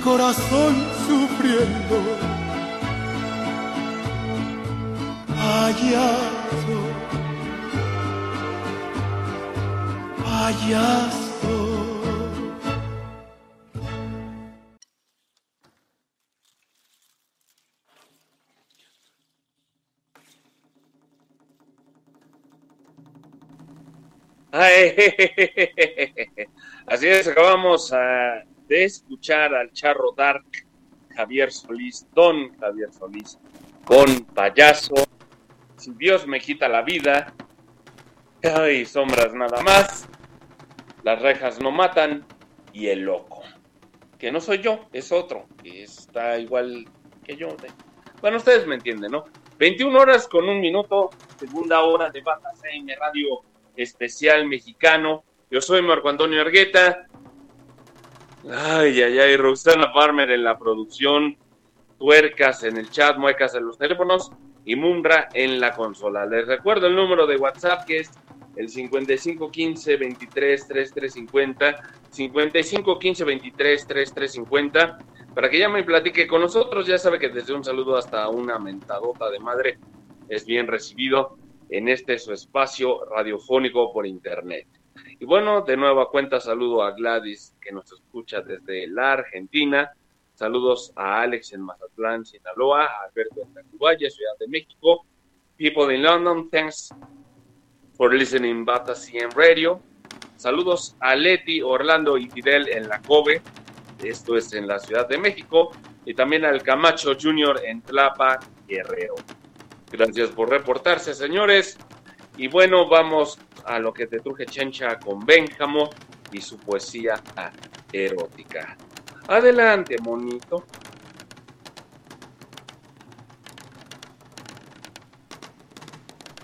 corazón sufriendo. Payaso, payaso. *laughs* Así es, acabamos de escuchar al charro Dark Javier Solís, don Javier Solís, con payaso. Si Dios me quita la vida, hay sombras nada más, las rejas no matan y el loco, que no soy yo, es otro, que está igual que yo. Bueno, ustedes me entienden, ¿no? 21 horas con un minuto, segunda hora de Bata CM Radio especial mexicano. Yo soy Marco Antonio Argueta. Ay, ay, ay, Roxana Farmer en la producción, tuercas en el chat, muecas en los teléfonos y Mumbra en la consola. Les recuerdo el número de WhatsApp que es el 5515 23 3350, 5515 23 3350, para que llame y platique con nosotros. Ya sabe que desde un saludo hasta una mentadota de madre es bien recibido en este su espacio radiofónico por internet. Y bueno, de nueva cuenta saludo a Gladys que nos escucha desde la Argentina. Saludos a Alex en Mazatlán, Sinaloa, a Alberto en Tacubaya, Ciudad de México. People in London, thanks for listening Bata CM Radio. Saludos a Leti, Orlando y Fidel en la COBE, esto es en la Ciudad de México, y también al Camacho Junior en Tlapa, Guerrero. Gracias por reportarse, señores. Y bueno, vamos a lo que te truje Chencha con Benjamo y su poesía erótica. Adelante, monito.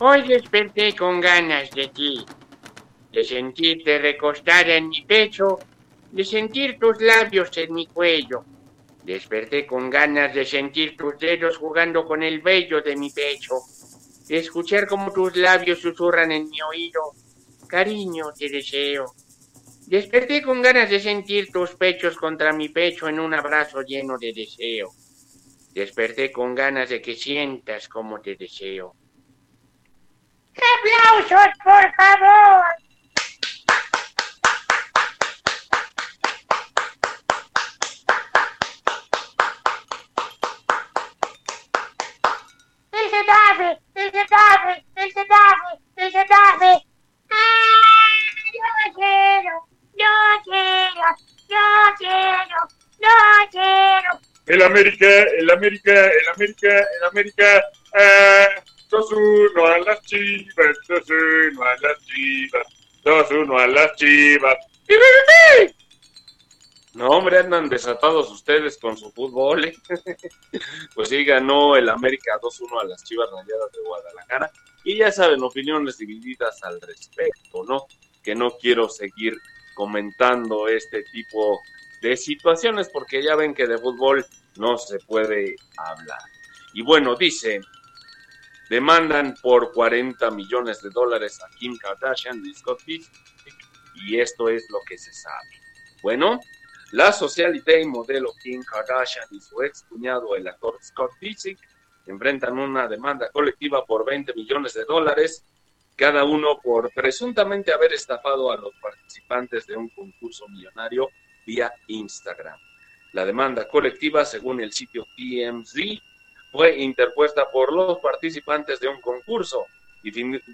Hoy desperté con ganas de ti, de sentirte recostada en mi pecho, de sentir tus labios en mi cuello Desperté con ganas de sentir tus dedos jugando con el vello de mi pecho, escuchar cómo tus labios susurran en mi oído. Cariño, te deseo. Desperté con ganas de sentir tus pechos contra mi pecho en un abrazo lleno de deseo. Desperté con ganas de que sientas como te deseo. ¡Aplausos, por favor! América, el América, el América, el América. Ah, 2-1 a las chivas, 2-1 a las chivas, 2-1 a las chivas. No, hombre, andan desatados ustedes con su fútbol. ¿eh? *laughs* pues sí, ganó el América 2-1 a las Chivas Rayadas de Guadalajara. Y ya saben, opiniones divididas al respecto, ¿no? Que no quiero seguir comentando este tipo de situaciones porque ya ven que de fútbol no se puede hablar. Y bueno, dice, demandan por 40 millones de dólares a Kim Kardashian y Scott y esto es lo que se sabe. Bueno, la socialité y modelo Kim Kardashian y su ex cuñado, el actor Scott Disick, enfrentan una demanda colectiva por 20 millones de dólares, cada uno por presuntamente haber estafado a los participantes de un concurso millonario vía Instagram. La demanda colectiva, según el sitio TMZ, fue interpuesta por los participantes de un concurso,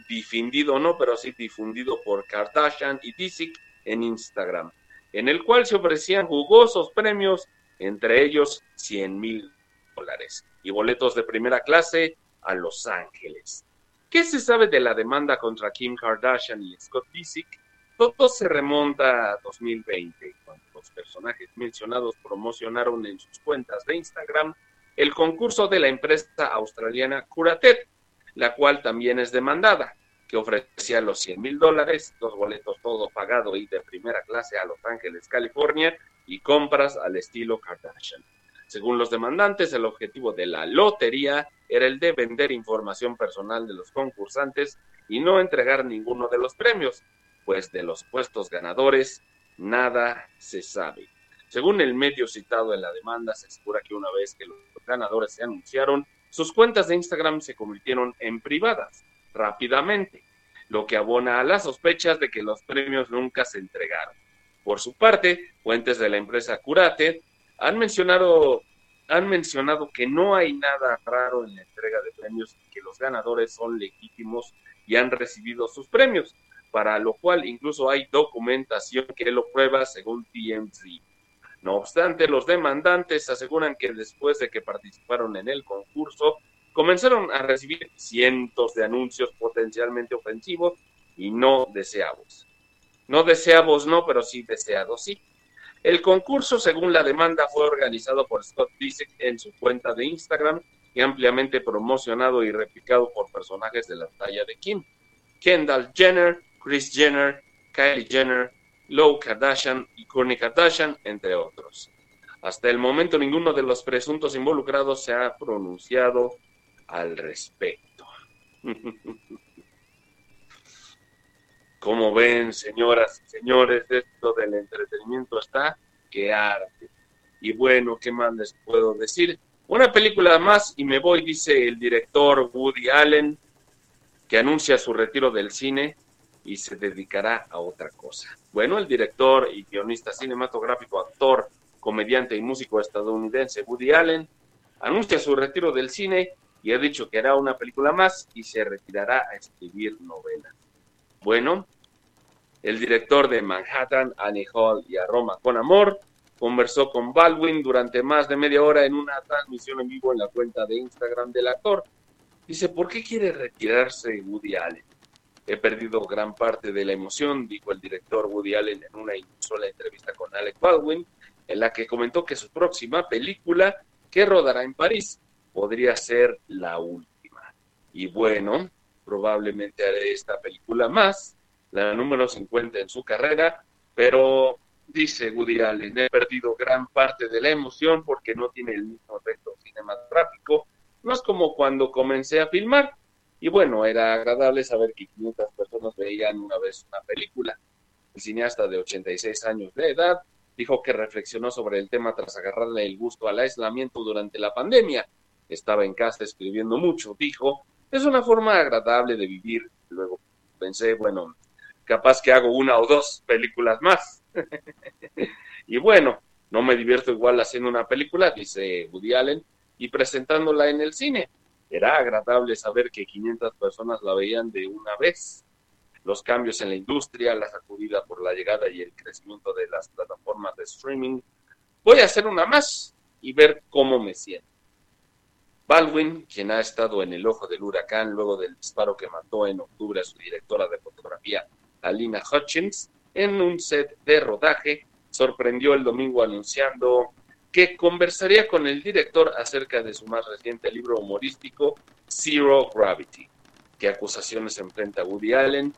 difundido no, pero sí difundido por Kardashian y Disick en Instagram en el cual se ofrecían jugosos premios, entre ellos 100 mil dólares y boletos de primera clase a Los Ángeles. ¿Qué se sabe de la demanda contra Kim Kardashian y Scott Disick? Todo se remonta a 2020, cuando los personajes mencionados promocionaron en sus cuentas de Instagram el concurso de la empresa australiana Curatet, la cual también es demandada que ofrecía los 100 mil dólares, dos boletos todo pagado y de primera clase a Los Ángeles, California, y compras al estilo Kardashian. Según los demandantes, el objetivo de la lotería era el de vender información personal de los concursantes y no entregar ninguno de los premios, pues de los puestos ganadores nada se sabe. Según el medio citado en la demanda, se asegura que una vez que los ganadores se anunciaron, sus cuentas de Instagram se convirtieron en privadas rápidamente, lo que abona a las sospechas de que los premios nunca se entregaron. Por su parte, fuentes de la empresa Curate han mencionado, han mencionado que no hay nada raro en la entrega de premios y que los ganadores son legítimos y han recibido sus premios, para lo cual incluso hay documentación que lo prueba según TMZ. No obstante, los demandantes aseguran que después de que participaron en el concurso, comenzaron a recibir cientos de anuncios potencialmente ofensivos y no deseados. No deseados no, pero sí deseados sí. El concurso, según la demanda, fue organizado por Scott Disick en su cuenta de Instagram y ampliamente promocionado y replicado por personajes de la talla de Kim, Kendall Jenner, Chris Jenner, Kylie Jenner, Low Kardashian y Kourtney Kardashian, entre otros. Hasta el momento ninguno de los presuntos involucrados se ha pronunciado al respecto. *laughs* Como ven, señoras y señores, esto del entretenimiento está que arte. Y bueno, ¿qué más les puedo decir? Una película más y me voy, dice el director Woody Allen, que anuncia su retiro del cine y se dedicará a otra cosa. Bueno, el director y guionista cinematográfico, actor, comediante y músico estadounidense Woody Allen anuncia su retiro del cine y ha dicho que hará una película más y se retirará a escribir novelas. Bueno, el director de Manhattan, Annie Hall y A Roma con Amor conversó con Baldwin durante más de media hora en una transmisión en vivo en la cuenta de Instagram del actor. Dice, ¿por qué quiere retirarse Woody Allen? He perdido gran parte de la emoción, dijo el director Woody Allen en una sola entrevista con Alec Baldwin, en la que comentó que su próxima película, que rodará en París, podría ser la última. Y bueno, probablemente haré esta película más, la número 50 en su carrera, pero dice Woody Allen, he perdido gran parte de la emoción porque no tiene el mismo efecto cinematográfico. No es como cuando comencé a filmar, y bueno, era agradable saber que 500 personas veían una vez una película. El cineasta de 86 años de edad dijo que reflexionó sobre el tema tras agarrarle el gusto al aislamiento durante la pandemia. Estaba en casa escribiendo mucho, dijo, es una forma agradable de vivir. Luego pensé, bueno, capaz que hago una o dos películas más. *laughs* y bueno, no me divierto igual haciendo una película, dice Woody Allen, y presentándola en el cine. Era agradable saber que 500 personas la veían de una vez. Los cambios en la industria, la sacudida por la llegada y el crecimiento de las plataformas de streaming. Voy a hacer una más y ver cómo me siento. Baldwin, quien ha estado en el ojo del huracán luego del disparo que mató en octubre a su directora de fotografía, Alina Hutchins, en un set de rodaje, sorprendió el domingo anunciando que conversaría con el director acerca de su más reciente libro humorístico, Zero Gravity. ¿Qué acusaciones enfrenta Woody Allen?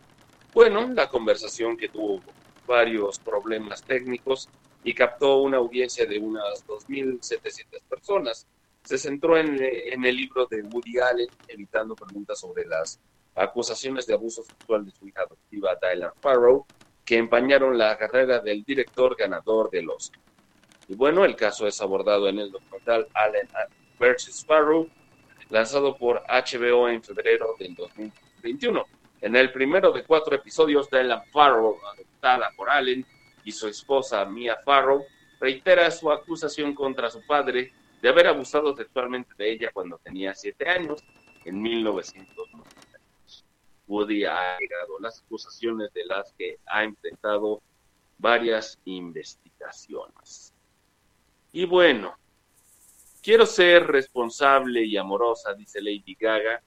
Bueno, la conversación que tuvo varios problemas técnicos y captó una audiencia de unas 2.700 personas. Se centró en, el libro de Woody Allen, evitando preguntas sobre las acusaciones de abuso sexual de su hija adoptiva, Dylan Farrow, que empañaron la carrera del director ganador del Oscar. Y bueno, el caso es abordado en el documental Allen vs. Farrow, lanzado por HBO en febrero del 2021. En el primero de cuatro episodios, Dylan Farrow, adoptada por Allen, y su esposa Mia Farrow, reitera su acusación contra su padre de haber abusado sexualmente de ella cuando tenía siete años, en 1990. Woody ha llegado las acusaciones de las que ha enfrentado varias investigaciones. Y bueno, quiero ser responsable y amorosa, dice Lady Gaga,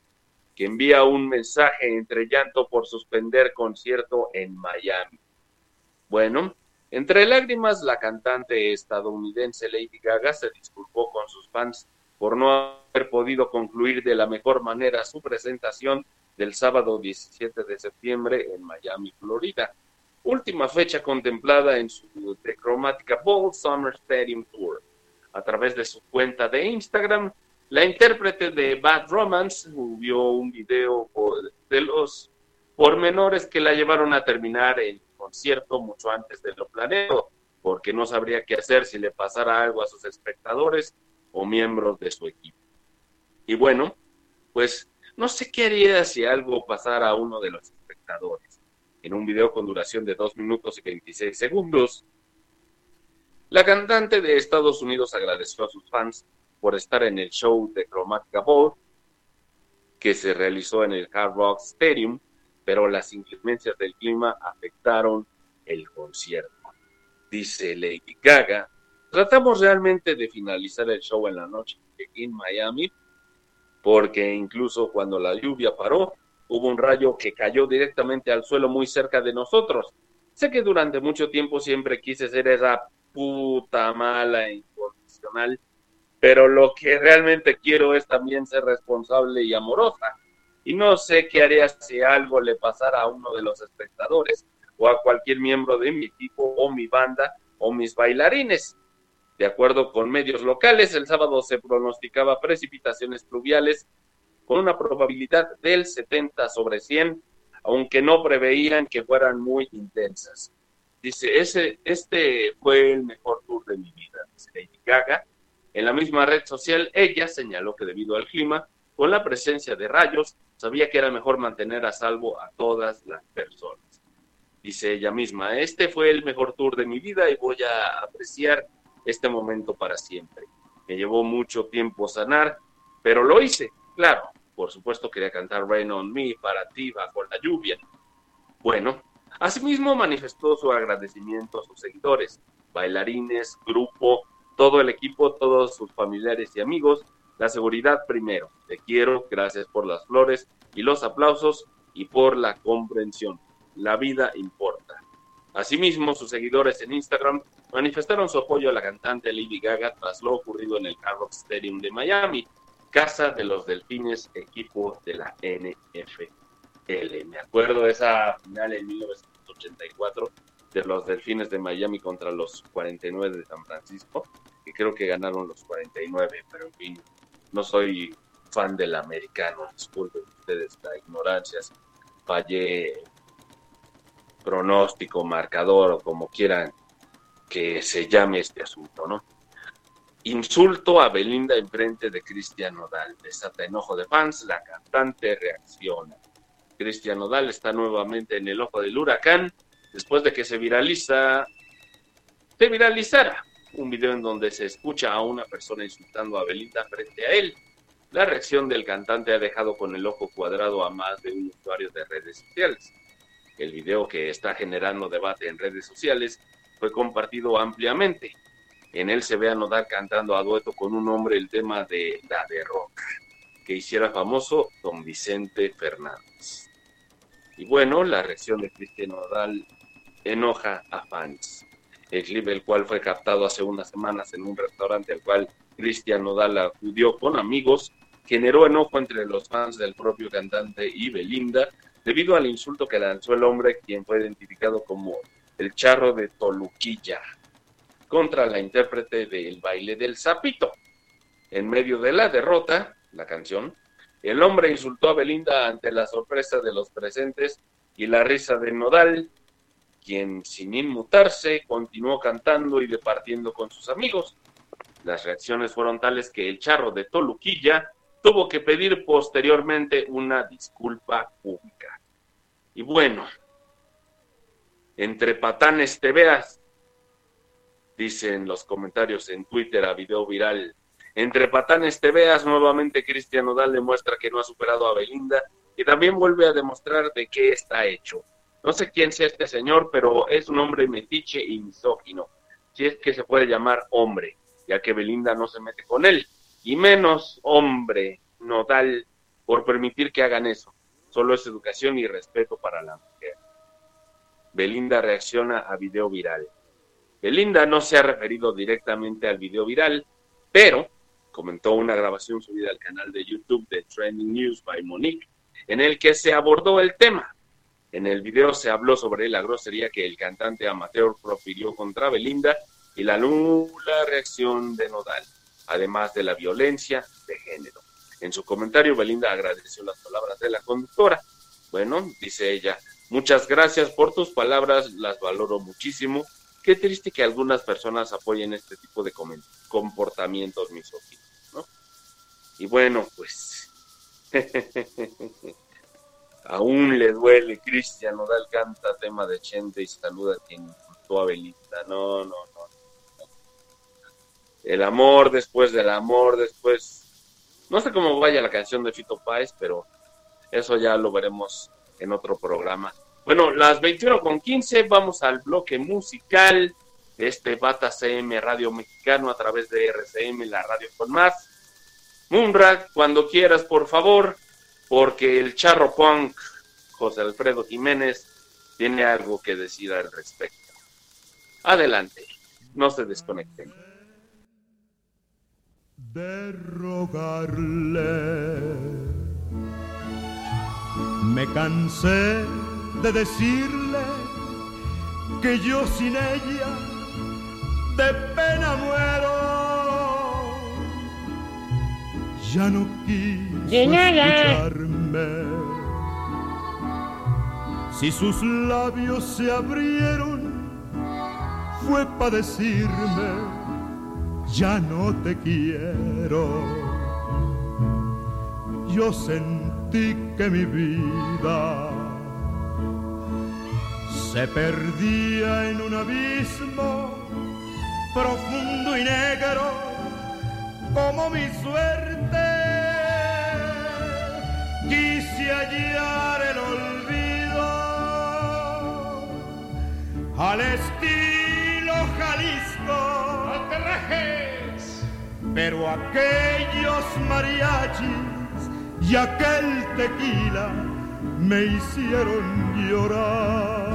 que envía un mensaje entre llanto por suspender concierto en Miami. Bueno, entre lágrimas, la cantante estadounidense Lady Gaga se disculpó con sus fans por no haber podido concluir de la mejor manera su presentación del sábado 17 de septiembre en Miami, Florida, última fecha contemplada en su The Chromatica Bowl Summer Stadium Tour. a través de su cuenta de Instagram. La intérprete de Bad Romance subió un video de los pormenores que la llevaron a terminar el concierto mucho antes de lo planeado, porque no sabría qué hacer si le pasara algo a sus espectadores o miembros de su equipo. Y bueno, pues no sé qué haría si algo pasara a uno de los espectadores. En un video con duración de 2 minutos y 26 segundos, la cantante de Estados Unidos agradeció a sus fans por estar en el show de Chromatica Ball que se realizó en el Hard Rock Stadium, pero las inclemencias del clima afectaron el concierto. Dice Lady Gaga, tratamos realmente de finalizar el show en la noche en Miami porque incluso cuando la lluvia paró, hubo un rayo que cayó directamente al suelo muy cerca de nosotros. Sé que durante mucho tiempo siempre quise ser esa puta mala e incondicional, pero lo que realmente quiero es también ser responsable y amorosa. Y no sé qué haría si algo le pasara a uno de los espectadores o a cualquier miembro de mi equipo o mi banda o mis bailarines. De acuerdo con medios locales, el sábado se pronosticaba precipitaciones pluviales con una probabilidad del 70 sobre 100, aunque no preveían que fueran muy intensas. Dice, ese, este fue el mejor tour de mi vida, dice Lady Gaga. En la misma red social, ella señaló que debido al clima, con la presencia de rayos, sabía que era mejor mantener a salvo a todas las personas. Dice ella misma, este fue el mejor tour de mi vida y voy a apreciar este momento para siempre. Me llevó mucho tiempo sanar, pero lo hice, claro. Por supuesto quería cantar Rain on Me para ti bajo la lluvia. Bueno, asimismo manifestó su agradecimiento a sus seguidores, bailarines, grupo, todo el equipo, todos sus familiares y amigos. La seguridad primero. Te quiero, gracias por las flores y los aplausos y por la comprensión. La vida importa. Asimismo, sus seguidores en Instagram manifestaron su apoyo a la cantante Lady Gaga tras lo ocurrido en el Hard Stadium de Miami, casa de los Delfines, equipo de la NFL. Me acuerdo de esa final en 1984 de los Delfines de Miami contra los 49 de San Francisco, que creo que ganaron los 49, pero en fin, no soy fan del americano, disculpen ustedes la ignorancia, fallé pronóstico, marcador o como quieran que se llame este asunto, ¿no? Insulto a Belinda en frente de Cristian Nodal. Desata enojo de fans, la cantante reacciona. Cristian Nodal está nuevamente en el ojo del huracán después de que se viraliza, se viralizara un video en donde se escucha a una persona insultando a Belinda frente a él. La reacción del cantante ha dejado con el ojo cuadrado a más de un usuario de redes sociales. El video que está generando debate en redes sociales fue compartido ampliamente. En él se ve a Nodal cantando a dueto con un hombre el tema de La de Rock, que hiciera famoso don Vicente Fernández. Y bueno, la reacción de Cristian Nodal enoja a fans. El clip, el cual fue captado hace unas semanas en un restaurante al cual Cristian Nodal acudió con amigos, generó enojo entre los fans del propio cantante y Belinda debido al insulto que lanzó el hombre, quien fue identificado como el charro de Toluquilla, contra la intérprete del baile del sapito. En medio de la derrota, la canción, el hombre insultó a Belinda ante la sorpresa de los presentes y la risa de Nodal, quien sin inmutarse continuó cantando y departiendo con sus amigos. Las reacciones fueron tales que el charro de Toluquilla tuvo que pedir posteriormente una disculpa pública. Y bueno, entre patanes te veas, dicen los comentarios en Twitter a video viral. Entre patanes te veas, nuevamente Cristian Nodal demuestra que no ha superado a Belinda y también vuelve a demostrar de qué está hecho. No sé quién sea este señor, pero es un hombre metiche y misógino, si es que se puede llamar hombre, ya que Belinda no se mete con él, y menos hombre Nodal por permitir que hagan eso. Solo es educación y respeto para la mujer. Belinda reacciona a video viral. Belinda no se ha referido directamente al video viral, pero comentó una grabación subida al canal de YouTube de Trending News by Monique, en el que se abordó el tema. En el video se habló sobre la grosería que el cantante amateur profirió contra Belinda y la nula reacción de Nodal, además de la violencia de género. En su comentario, Belinda agradeció las palabras de la conductora. Bueno, dice ella, muchas gracias por tus palabras, las valoro muchísimo. Qué triste que algunas personas apoyen este tipo de comportamientos misóginos, ¿no? Y bueno, pues *laughs* aún le duele, Cristian Nodal canta tema de Chente y saluda a quien insultó a Belinda. No, no, no, El amor después del amor, después... No sé cómo vaya la canción de Fito Páez, pero eso ya lo veremos en otro programa. Bueno, las 21 con 15 vamos al bloque musical de este Bata CM Radio Mexicano a través de RCM, la radio con más. Moonrat, cuando quieras, por favor, porque el charro punk José Alfredo Jiménez tiene algo que decir al respecto. Adelante, no se desconecten. De rogarle, me cansé de decirle que yo sin ella de pena muero. Ya no quiso escucharme. Si sus labios se abrieron, fue para decirme, ya no te quiero. Yo sentí que mi vida se perdía en un abismo profundo y negro como mi suerte. Quise hallar el olvido al estilo Jalisco. Pero aquellos mariachis y aquel tequila me hicieron llorar.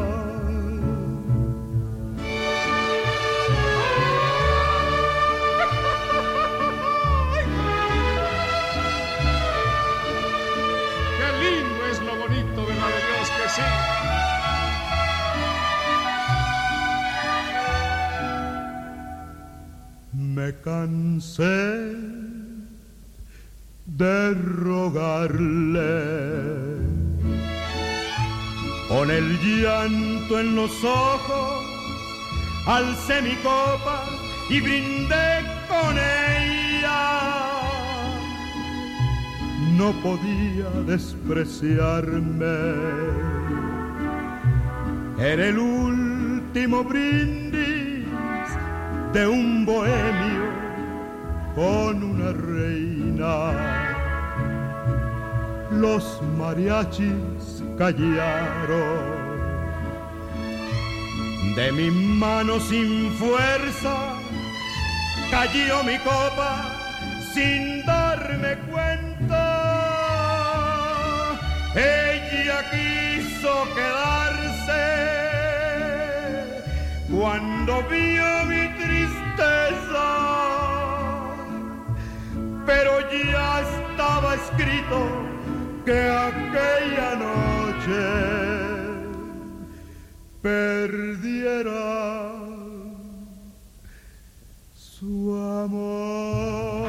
Me cansé de rogarle con el llanto en los ojos, alcé mi copa y brindé con ella. No podía despreciarme. Era el último brindis de un bohemio con una reina. Los mariachis callaron. De mi mano sin fuerza cayó mi copa sin darme cuenta. Ella quiso quedarse cuando vio mi pero ya estaba escrito que aquella noche perdiera su amor.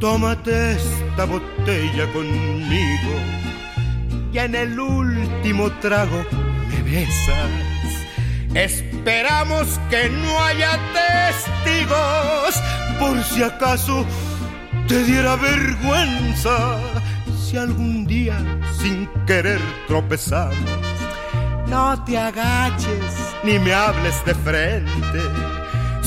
Tómate esta botella conmigo y en el último trago me besas. Esperamos que no haya testigos por si acaso te diera vergüenza si algún día sin querer tropezamos. No te agaches ni me hables de frente.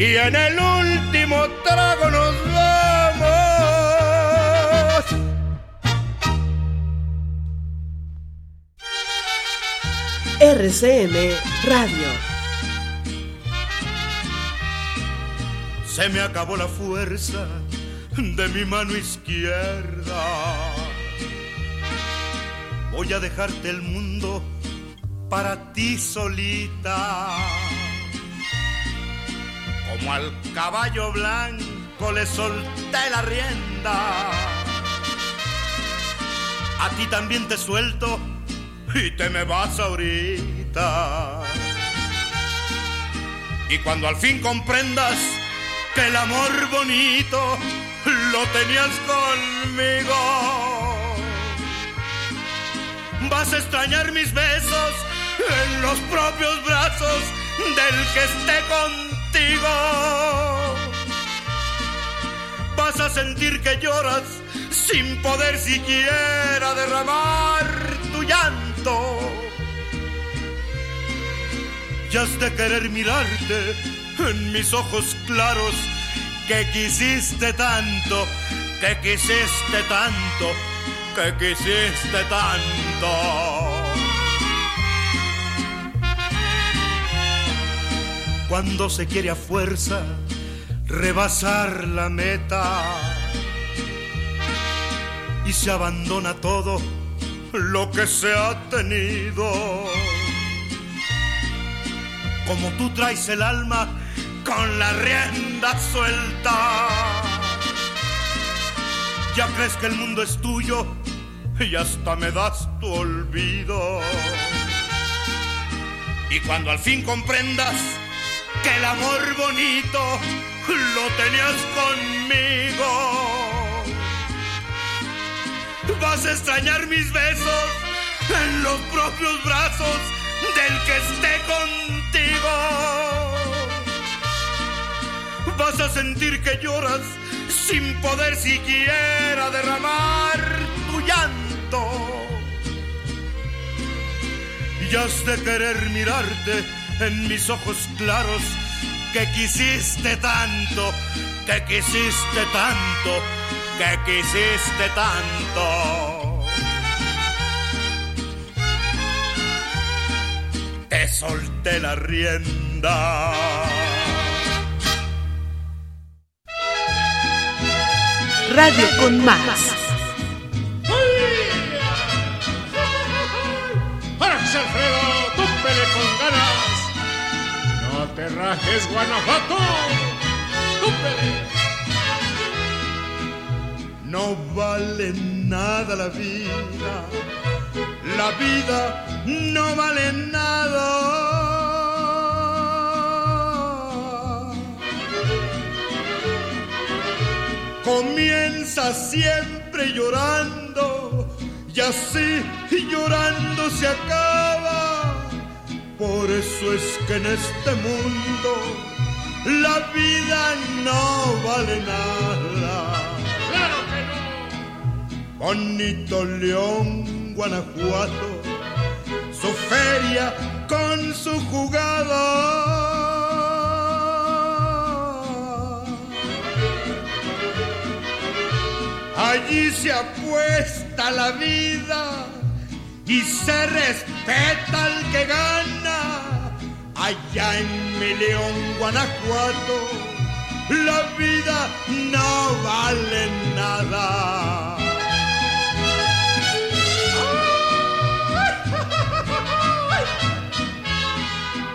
y en el último trago nos vamos. RCM Radio. Se me acabó la fuerza de mi mano izquierda. Voy a dejarte el mundo para ti solita. Como al caballo blanco le solté la rienda. A ti también te suelto y te me vas ahorita. Y cuando al fin comprendas que el amor bonito lo tenías conmigo, vas a extrañar mis besos en los propios brazos del que esté contigo. Vas a sentir que lloras sin poder siquiera derramar tu llanto. Y has de querer mirarte en mis ojos claros que quisiste tanto, que quisiste tanto, que quisiste tanto. Cuando se quiere a fuerza rebasar la meta y se abandona todo lo que se ha tenido. Como tú traes el alma con la rienda suelta, ya crees que el mundo es tuyo y hasta me das tu olvido. Y cuando al fin comprendas que el amor bonito lo tenías conmigo. Vas a extrañar mis besos en los propios brazos del que esté contigo. Vas a sentir que lloras sin poder siquiera derramar tu llanto. Y has de querer mirarte en mis ojos claros que quisiste tanto, que quisiste tanto, que quisiste tanto. Te solté la rienda. Radio con más. ¡Árale, Alfredo! ¡No te rajes, Guanajuato! ¡Túmpele! No vale nada la vida, la vida no vale nada. Comienza siempre llorando y así llorando se acaba. Por eso es que en este mundo la vida no vale nada. ¡Claro que no! Bonito León, Guanajuato, su feria con su jugada. Allí se apuesta la vida y se respeta al que gana. Allá en mi León, Guanajuato, la vida no vale nada. *laughs*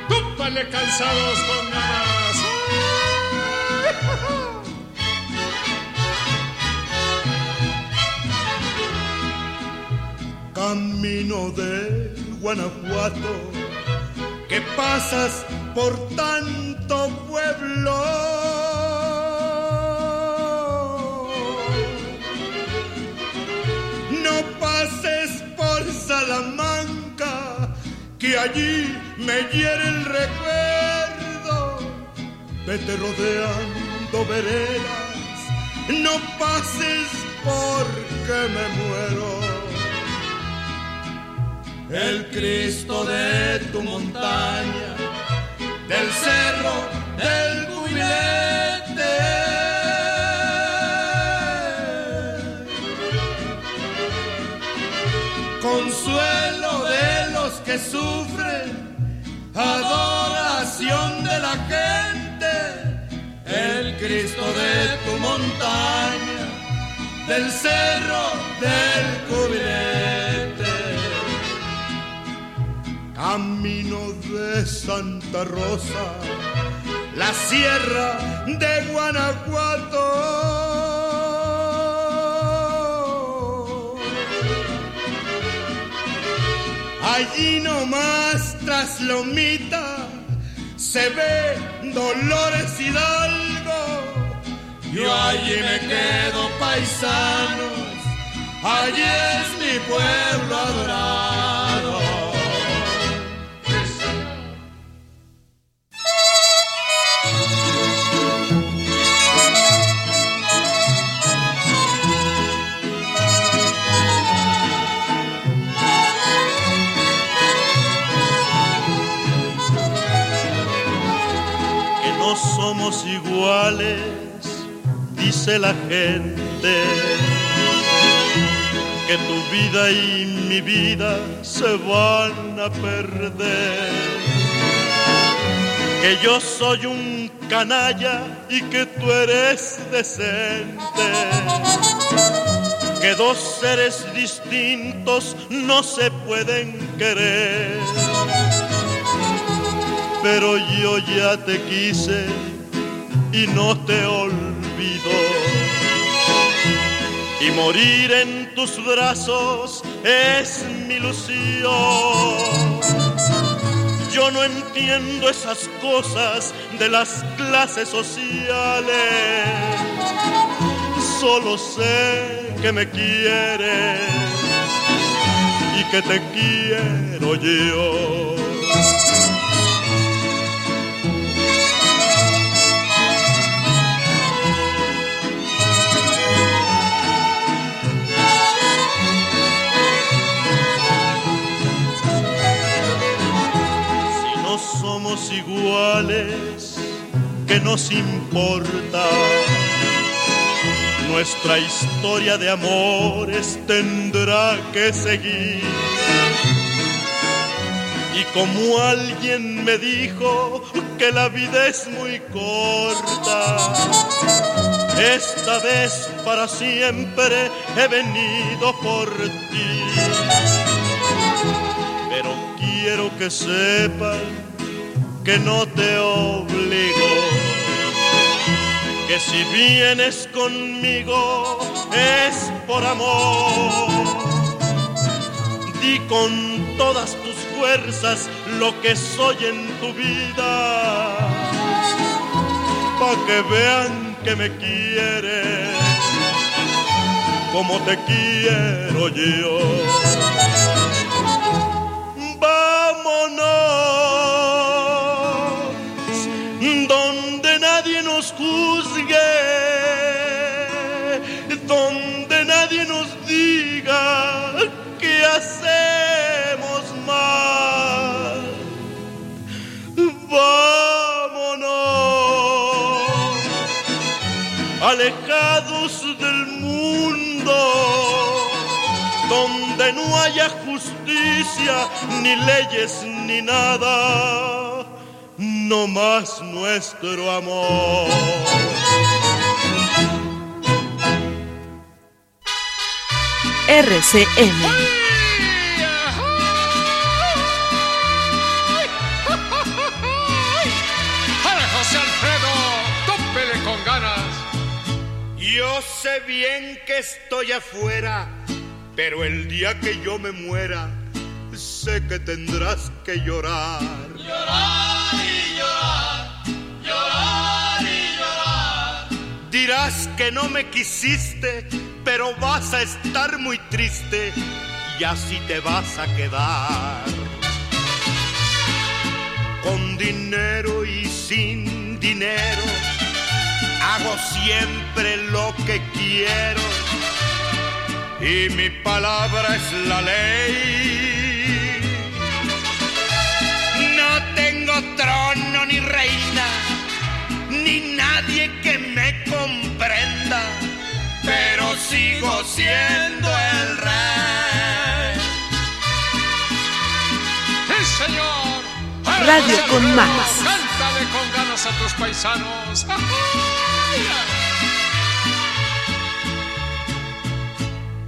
Túpale cansados con ganas. Camino de Guanajuato, que pasas por tanto pueblo. No pases por Salamanca, que allí me hiere el recuerdo. Vete rodeando veredas, no pases porque me muero. El Cristo de tu montaña, del cerro del cubilete. Consuelo de los que sufren, adoración de la gente. El Cristo de tu montaña, del cerro del cubilete. Camino de Santa Rosa, la sierra de Guanajuato. Allí nomás tras Lomita se ve Dolores Hidalgo. Yo allí me quedo paisanos, allí es mi pueblo adorado. Iguales, dice la gente, que tu vida y mi vida se van a perder, que yo soy un canalla y que tú eres decente, que dos seres distintos no se pueden querer. Pero yo ya te quise y no te olvido. Y morir en tus brazos es mi ilusión. Yo no entiendo esas cosas de las clases sociales. Solo sé que me quieres y que te quiero yo. Iguales, ¿qué nos importa? Nuestra historia de amores tendrá que seguir. Y como alguien me dijo que la vida es muy corta, esta vez para siempre he venido por ti. Pero quiero que sepan que no te obligo, que si vienes conmigo es por amor. Di con todas tus fuerzas lo que soy en tu vida, pa' que vean que me quieres como te quiero yo. donde no haya justicia, ni leyes, ni nada, no más nuestro amor. RCM. Yo sé bien que estoy afuera pero el día que yo me muera, sé que tendrás que llorar. Llorar y llorar, llorar y llorar. Dirás que no me quisiste, pero vas a estar muy triste y así te vas a quedar. Con dinero y sin dinero, hago siempre lo que quiero y mi palabra es la ley. No tengo trono ni reina, ni nadie que me comprenda, pero sigo siendo el rey. ¡Sí, señor! Radio con más. ¡Cántale con ganas a tus paisanos!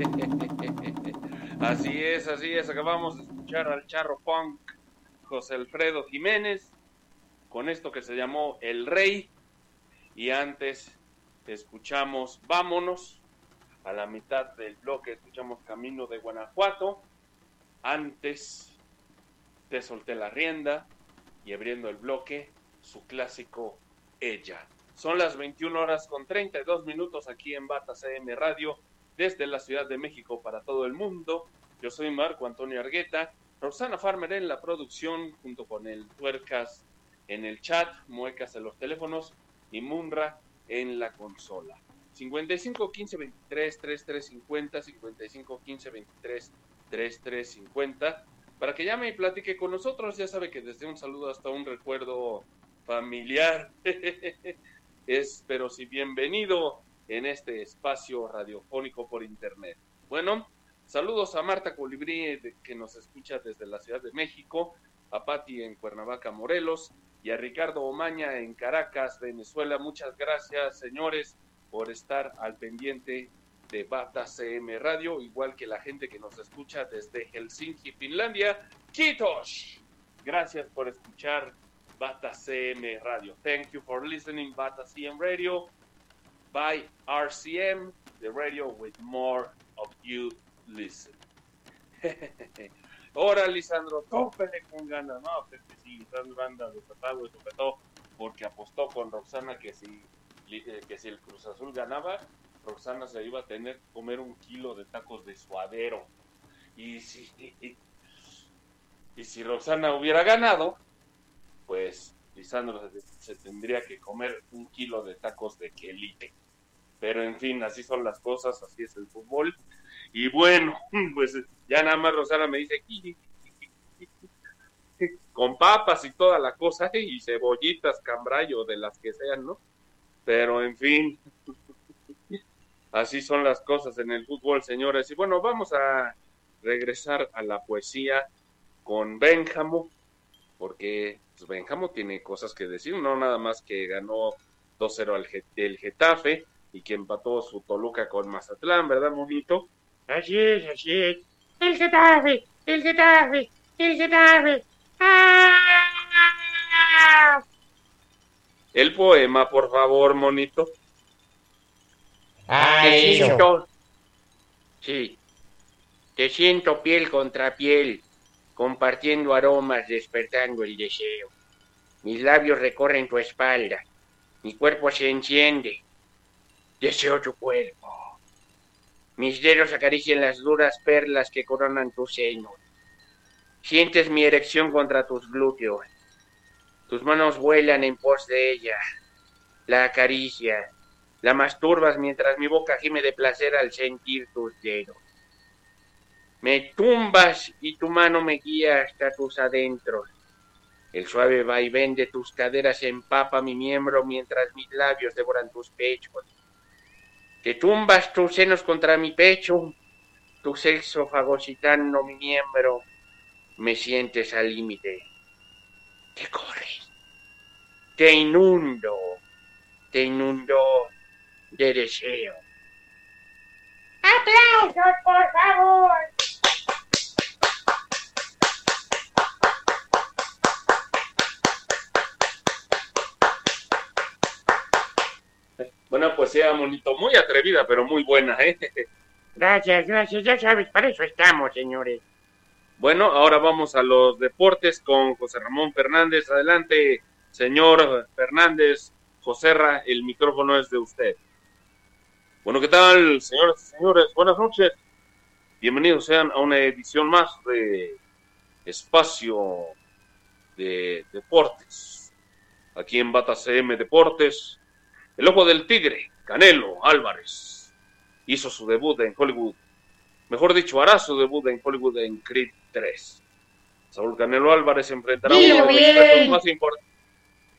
*laughs* Así es, así es. Acabamos de escuchar al charro punk José Alfredo Jiménez con esto que se llamó El Rey. Y antes escuchamos Vámonos. A la mitad del bloque escuchamos Camino de Guanajuato. Antes te solté la rienda y abriendo el bloque su clásico Ella. Son las 21 horas con 32 minutos aquí en Bata CM Radio desde la Ciudad de México para todo el mundo. Yo soy Marco Antonio Argueta, Roxana Farmer en la producción, junto con el Tuercas en el chat, Muecas en los teléfonos y Munra en la consola. 55 15 23 33 50, 55 15 23 33 50, para que llame y platique con nosotros. Ya sabe que desde un saludo hasta un recuerdo familiar. *laughs* es, pero si bienvenido en este espacio radiofónico por internet. Bueno, saludos a Marta Colibrí que nos escucha desde la Ciudad de México, a Patti en Cuernavaca, Morelos y a Ricardo Omaña en Caracas, Venezuela. Muchas gracias, señores, por estar al pendiente de Bata CM Radio, igual que la gente que nos escucha desde Helsinki, Finlandia. Kitos, gracias por escuchar Bata CM Radio. Thank you for listening Bata CM Radio by RCM, the radio with more of you listen. *laughs* Ahora, Lisandro, tópele con ganas. No, que sí, Lisandro anda desatado y sobre todo porque apostó con Roxana que si, eh, que si el Cruz Azul ganaba, Roxana se iba a tener que comer un kilo de tacos de suadero. Y si, y si Roxana hubiera ganado, pues Lisandro se tendría que comer un kilo de tacos de quelite. Pero en fin, así son las cosas, así es el fútbol. Y bueno, *laughs* pues ya nada más Rosana me dice con papas y toda la cosa *laughs* y cebollitas, cambrayo, de las que sean, ¿no? Pero en fin, *laughs* así son las cosas en el fútbol, señores. Y bueno, vamos a regresar a la poesía con Benjamo, porque pues, Benjamo tiene cosas que decir, no nada más que ganó 2-0 al Get- el Getafe y que empató su Toluca con Mazatlán, ¿verdad, monito? Así es, así es. El Getafe, el Getafe, el Getafe. ¡Ah! El poema, por favor, monito. Te eso. siento, sí, te siento piel contra piel, compartiendo aromas, despertando el deseo. Mis labios recorren tu espalda, mi cuerpo se enciende. Deseo tu cuerpo. Mis dedos acarician las duras perlas que coronan tu seno. Sientes mi erección contra tus glúteos. Tus manos vuelan en pos de ella. La acaricias. La masturbas mientras mi boca gime de placer al sentir tus dedos. Me tumbas y tu mano me guía hasta tus adentros. El suave vaivén de tus caderas empapa mi miembro mientras mis labios devoran tus pechos. Te tumbas tus senos contra mi pecho, tu sexo fagocitando mi miembro. Me sientes al límite. Te corres. Te inundo. Te inundo de deseo. ¡Aplausos, por favor! Buena poesía, monito. Muy atrevida, pero muy buena, ¿eh? Gracias, gracias. Ya sabes, para eso estamos, señores. Bueno, ahora vamos a los deportes con José Ramón Fernández. Adelante, señor Fernández. Joserra, el micrófono es de usted. Bueno, ¿qué tal, señoras y señores? Buenas noches. Bienvenidos sean a una edición más de Espacio de Deportes. Aquí en Bata CM Deportes. El ojo del tigre, Canelo Álvarez, hizo su debut en Hollywood. Mejor dicho, hará su debut en Hollywood en Creed 3. Saúl Canelo Álvarez enfrentará uno de los retos más importantes.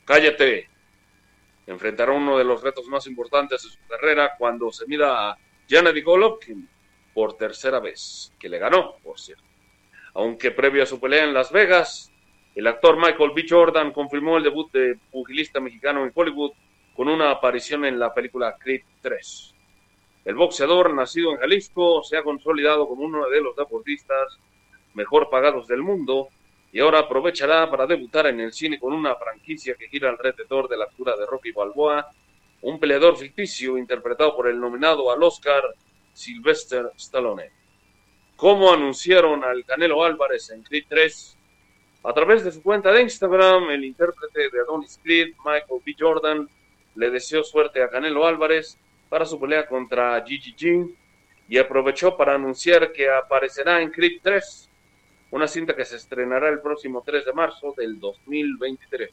Cállate. Enfrentará uno de los retos más importantes de su carrera cuando se mida a Gennady Golovkin por tercera vez, que le ganó, por cierto. Aunque previo a su pelea en Las Vegas, el actor Michael B. Jordan confirmó el debut de pugilista mexicano en Hollywood con una aparición en la película Creed 3. El boxeador, nacido en Jalisco, se ha consolidado como uno de los deportistas mejor pagados del mundo y ahora aprovechará para debutar en el cine con una franquicia que gira alrededor de la figura de Rocky Balboa, un peleador ficticio interpretado por el nominado al Oscar Sylvester Stallone. ¿Cómo anunciaron al Canelo Álvarez en Creed 3? A través de su cuenta de Instagram, el intérprete de Adonis Creed, Michael B. Jordan, le deseó suerte a Canelo Álvarez para su pelea contra Gigi Jin y aprovechó para anunciar que aparecerá en Creed 3, una cinta que se estrenará el próximo 3 de marzo del 2023.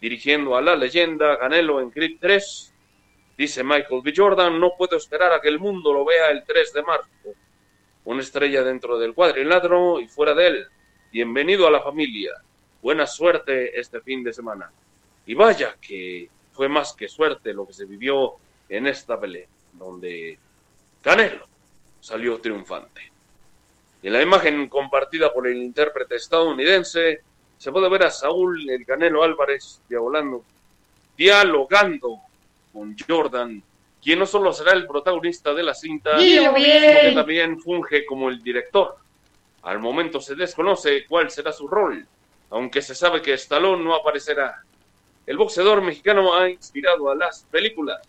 Dirigiendo a la leyenda Canelo en Creed 3, dice Michael B. Jordan, no puedo esperar a que el mundo lo vea el 3 de marzo. Una estrella dentro del cuadrilátero y fuera de él. Bienvenido a la familia. Buena suerte este fin de semana. Y vaya que fue más que suerte lo que se vivió en esta pelea, donde Canelo salió triunfante. En la imagen compartida por el intérprete estadounidense, se puede ver a Saúl el Canelo Álvarez dialogando, dialogando con Jordan, quien no solo será el protagonista de la cinta, sino que también funge como el director. Al momento se desconoce cuál será su rol, aunque se sabe que Stallone no aparecerá. El boxeador mexicano ha inspirado a las películas.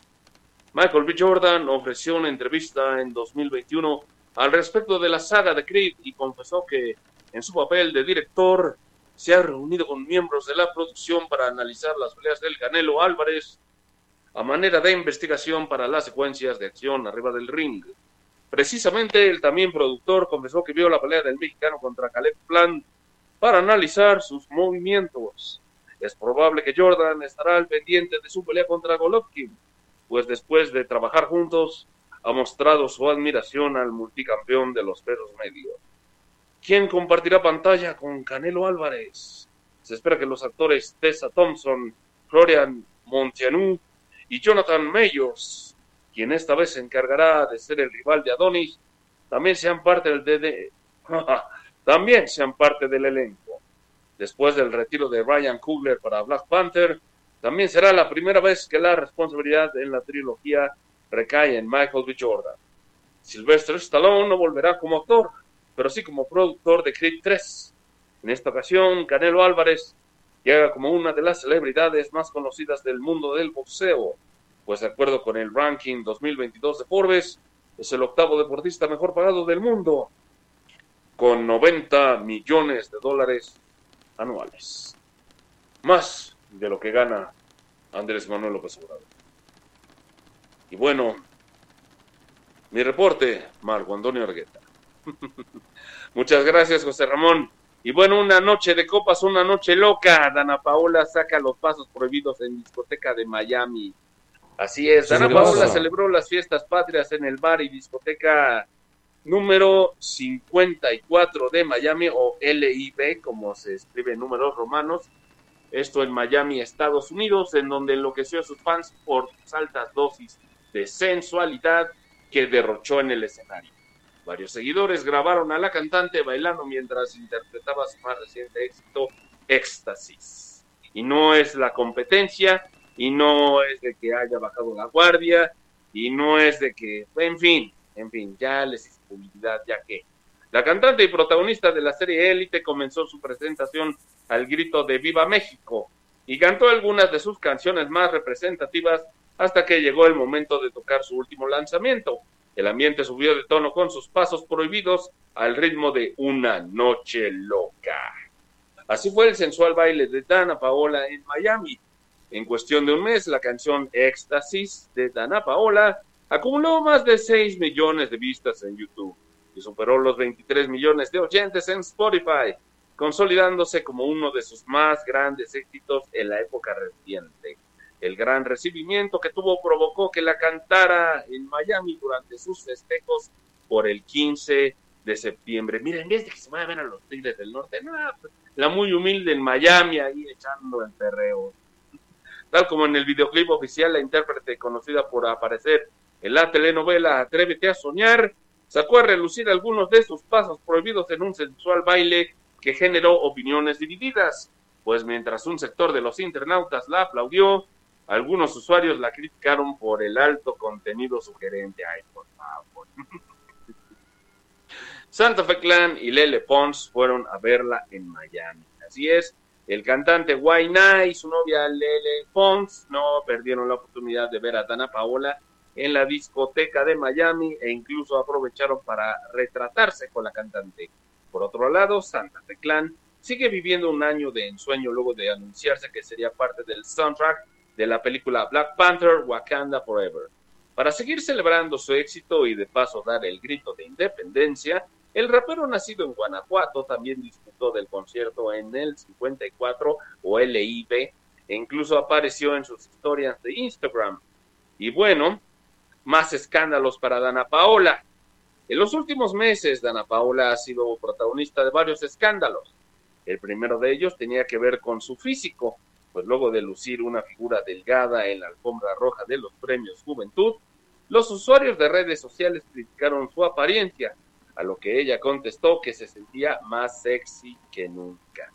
Michael B. Jordan ofreció una entrevista en 2021 al respecto de la saga de Creed y confesó que en su papel de director se ha reunido con miembros de la producción para analizar las peleas del Canelo Álvarez a manera de investigación para las secuencias de acción arriba del ring. Precisamente el también productor confesó que vio la pelea del mexicano contra Caleb Plant para analizar sus movimientos. Es probable que Jordan estará al pendiente de su pelea contra Golovkin, pues después de trabajar juntos ha mostrado su admiración al multicampeón de los pesos medios. ¿Quién compartirá pantalla con Canelo Álvarez? Se espera que los actores Tessa Thompson, Florian Montianú y Jonathan Mayors, quien esta vez se encargará de ser el rival de Adonis, también sean parte del de- *laughs* también sean parte del elenco. Después del retiro de Ryan Coogler para Black Panther, también será la primera vez que la responsabilidad en la trilogía recae en Michael B. Jordan. Sylvester Stallone no volverá como actor, pero sí como productor de Creed 3. En esta ocasión, Canelo Álvarez llega como una de las celebridades más conocidas del mundo del boxeo, pues de acuerdo con el ranking 2022 de Forbes, es el octavo deportista mejor pagado del mundo, con 90 millones de dólares anuales. Más de lo que gana Andrés Manuel López Obrador. Y bueno, mi reporte, Marco Antonio Argueta. *laughs* Muchas gracias, José Ramón. Y bueno, una noche de copas, una noche loca. Dana Paola saca los pasos prohibidos en discoteca de Miami. Así es, Dana Paola celebró las fiestas patrias en el bar y discoteca número 54 de Miami o LIB, como se escribe en números romanos. Esto en Miami, Estados Unidos, en donde enloqueció a sus fans por altas dosis de sensualidad que derrochó en el escenario. Varios seguidores grabaron a la cantante bailando mientras interpretaba su más reciente éxito, Éxtasis. Y no es la competencia, y no es de que haya bajado la guardia, y no es de que, en fin, en fin, ya les hice publicidad, ya que. La cantante y protagonista de la serie Élite comenzó su presentación al grito de Viva México y cantó algunas de sus canciones más representativas hasta que llegó el momento de tocar su último lanzamiento. El ambiente subió de tono con sus pasos prohibidos al ritmo de Una Noche Loca. Así fue el sensual baile de Dana Paola en Miami. En cuestión de un mes, la canción Éxtasis de Dana Paola acumuló más de 6 millones de vistas en YouTube y superó los 23 millones de oyentes en Spotify, consolidándose como uno de sus más grandes éxitos en la época reciente. El gran recibimiento que tuvo provocó que la cantara en Miami durante sus festejos por el 15 de septiembre. Mira, en que se vaya a ver a los Tigres del Norte, no, la muy humilde en Miami ahí echando el perreo. Tal como en el videoclip oficial, la intérprete conocida por aparecer en la telenovela Atrévete a soñar, sacó a relucir algunos de sus pasos prohibidos en un sensual baile que generó opiniones divididas, pues mientras un sector de los internautas la aplaudió, algunos usuarios la criticaron por el alto contenido sugerente. Ay, por favor. *laughs* Santa Fe Clan y Lele Pons fueron a verla en Miami. Así es, el cantante Guayna y su novia Lele Pons no perdieron la oportunidad de ver a Dana Paola en la discoteca de Miami e incluso aprovecharon para retratarse con la cantante. Por otro lado, Santa Fe Clan sigue viviendo un año de ensueño luego de anunciarse que sería parte del soundtrack de la película Black Panther Wakanda Forever. Para seguir celebrando su éxito y de paso dar el grito de independencia, el rapero nacido en Guanajuato también disfrutó del concierto en el 54 o LIB e incluso apareció en sus historias de Instagram. Y bueno, más escándalos para Dana Paola. En los últimos meses, Dana Paola ha sido protagonista de varios escándalos. El primero de ellos tenía que ver con su físico, pues luego de lucir una figura delgada en la alfombra roja de los premios Juventud, los usuarios de redes sociales criticaron su apariencia, a lo que ella contestó que se sentía más sexy que nunca.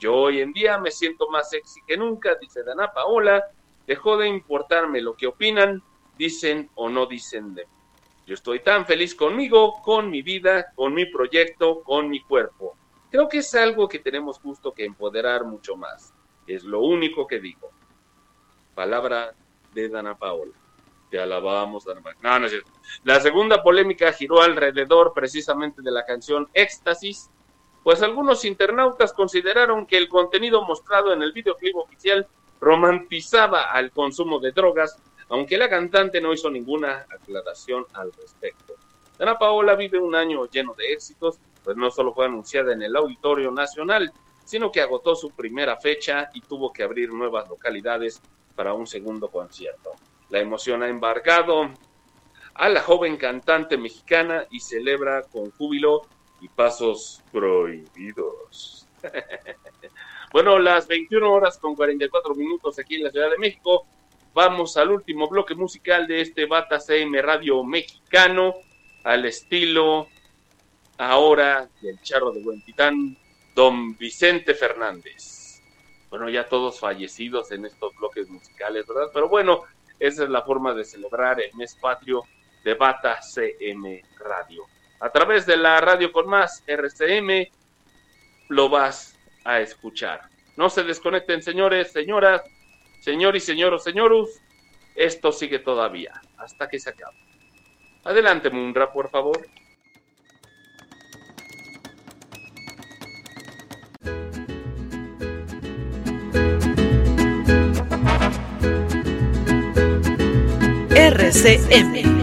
Yo hoy en día me siento más sexy que nunca, dice Dana Paola, dejó de importarme lo que opinan, dicen o no dicen de mí. Yo estoy tan feliz conmigo, con mi vida, con mi proyecto, con mi cuerpo. Creo que es algo que tenemos justo que empoderar mucho más. Es lo único que digo. Palabra de Dana Paola. Te alabamos, Dana Paola. No, no es cierto. La segunda polémica giró alrededor precisamente de la canción Éxtasis, pues algunos internautas consideraron que el contenido mostrado en el videoclip oficial romantizaba al consumo de drogas, aunque la cantante no hizo ninguna aclaración al respecto. Dana Paola vive un año lleno de éxitos, pues no solo fue anunciada en el Auditorio Nacional, sino que agotó su primera fecha y tuvo que abrir nuevas localidades para un segundo concierto. La emoción ha embargado a la joven cantante mexicana y celebra con júbilo y pasos prohibidos. *laughs* bueno, las 21 horas con 44 minutos aquí en la Ciudad de México. Vamos al último bloque musical de este Bata CM Radio mexicano, al estilo ahora del charro de Huentitán, don Vicente Fernández. Bueno, ya todos fallecidos en estos bloques musicales, ¿verdad? Pero bueno, esa es la forma de celebrar el mes patrio de Bata CM Radio. A través de la radio con más RCM lo vas a escuchar. No se desconecten, señores, señoras, señor y señoros, señorus. esto sigue todavía, hasta que se acabe. Adelante, Munra, por favor. RCM.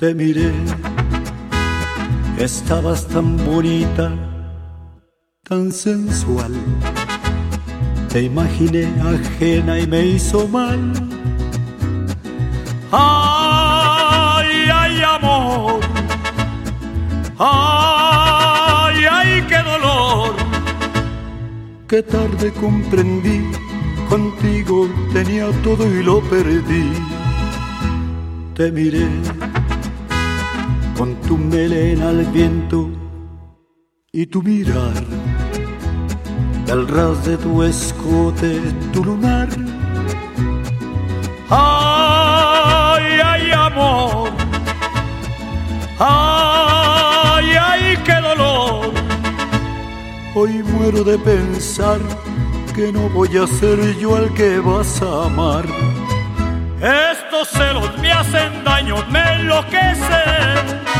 Te miré, estabas tan bonita, tan sensual. Te imaginé ajena y me hizo mal. Ay, ay, amor. Ay, ay, qué dolor. Qué tarde comprendí, contigo tenía todo y lo perdí. Te miré tu melena al viento y tu mirar, al ras de tu escote, tu lunar. Ay, ay, amor, ay, ay, qué dolor. Hoy muero de pensar que no voy a ser yo al que vas a amar. Estos celos me hacen daño, me enloquecen.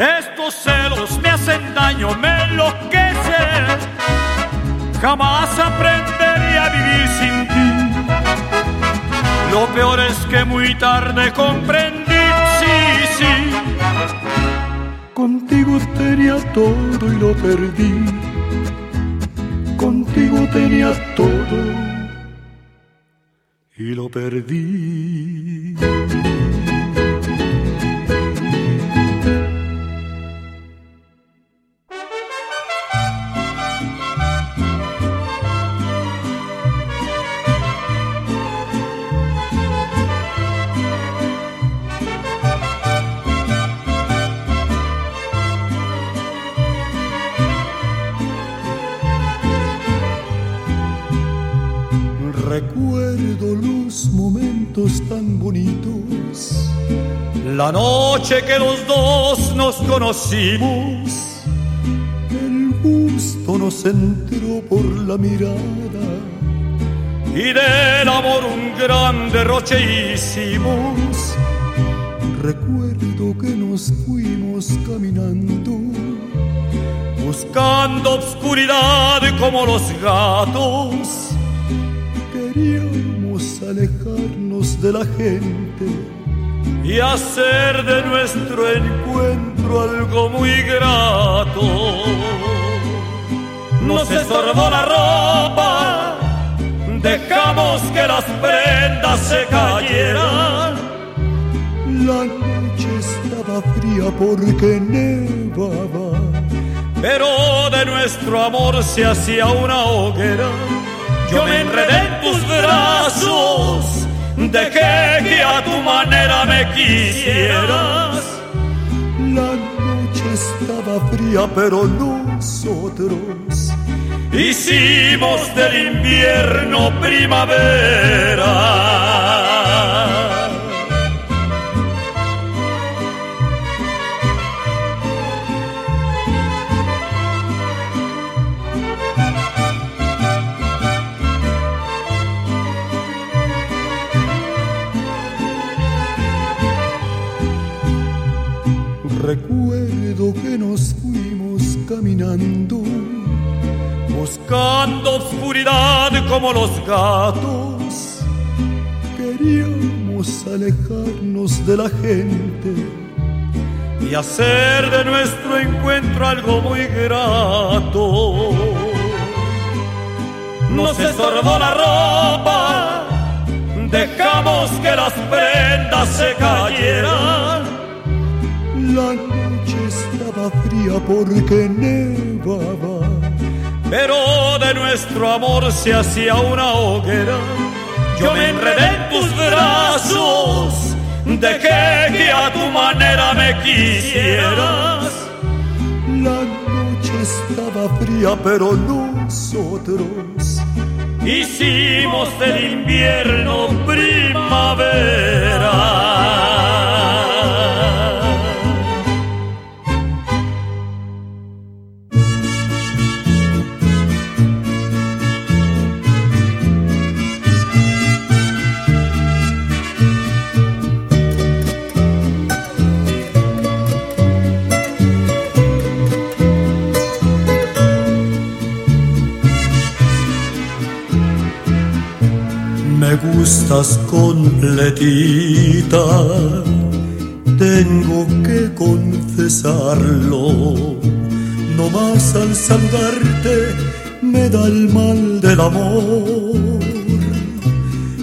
Estos celos me hacen daño, me enloquecen. Jamás aprenderé a vivir sin ti. Lo peor es que muy tarde comprendí, sí, sí. Contigo tenía todo y lo perdí. Contigo tenía todo y lo perdí. Los momentos tan bonitos, la noche que los dos nos conocimos, el gusto nos entró por la mirada y del amor un gran derroche hicimos. Recuerdo que nos fuimos caminando, buscando obscuridad como los gatos queríamos alejarnos de la gente y hacer de nuestro encuentro algo muy grato. Nos estorbó la ropa, dejamos que las prendas se cayeran. La noche estaba fría porque nevaba, pero de nuestro amor se hacía una hoguera yo me enredé en tus brazos, dejé que a tu manera me quisieras. La noche estaba fría, pero nosotros hicimos del invierno primavera. Buscando obscuridad como los gatos. Queríamos alejarnos de la gente y hacer de nuestro encuentro algo muy grato. Nos estorbó la ropa, dejamos que las prendas se cayeran. Fría porque nevaba, pero de nuestro amor se hacía una hoguera. Yo me enredé en tus brazos, dejé que a tu manera me quisieras. La noche estaba fría, pero nosotros hicimos del invierno primavera. Me gustas completita, tengo que confesarlo. No más al saludarte me da el mal del amor.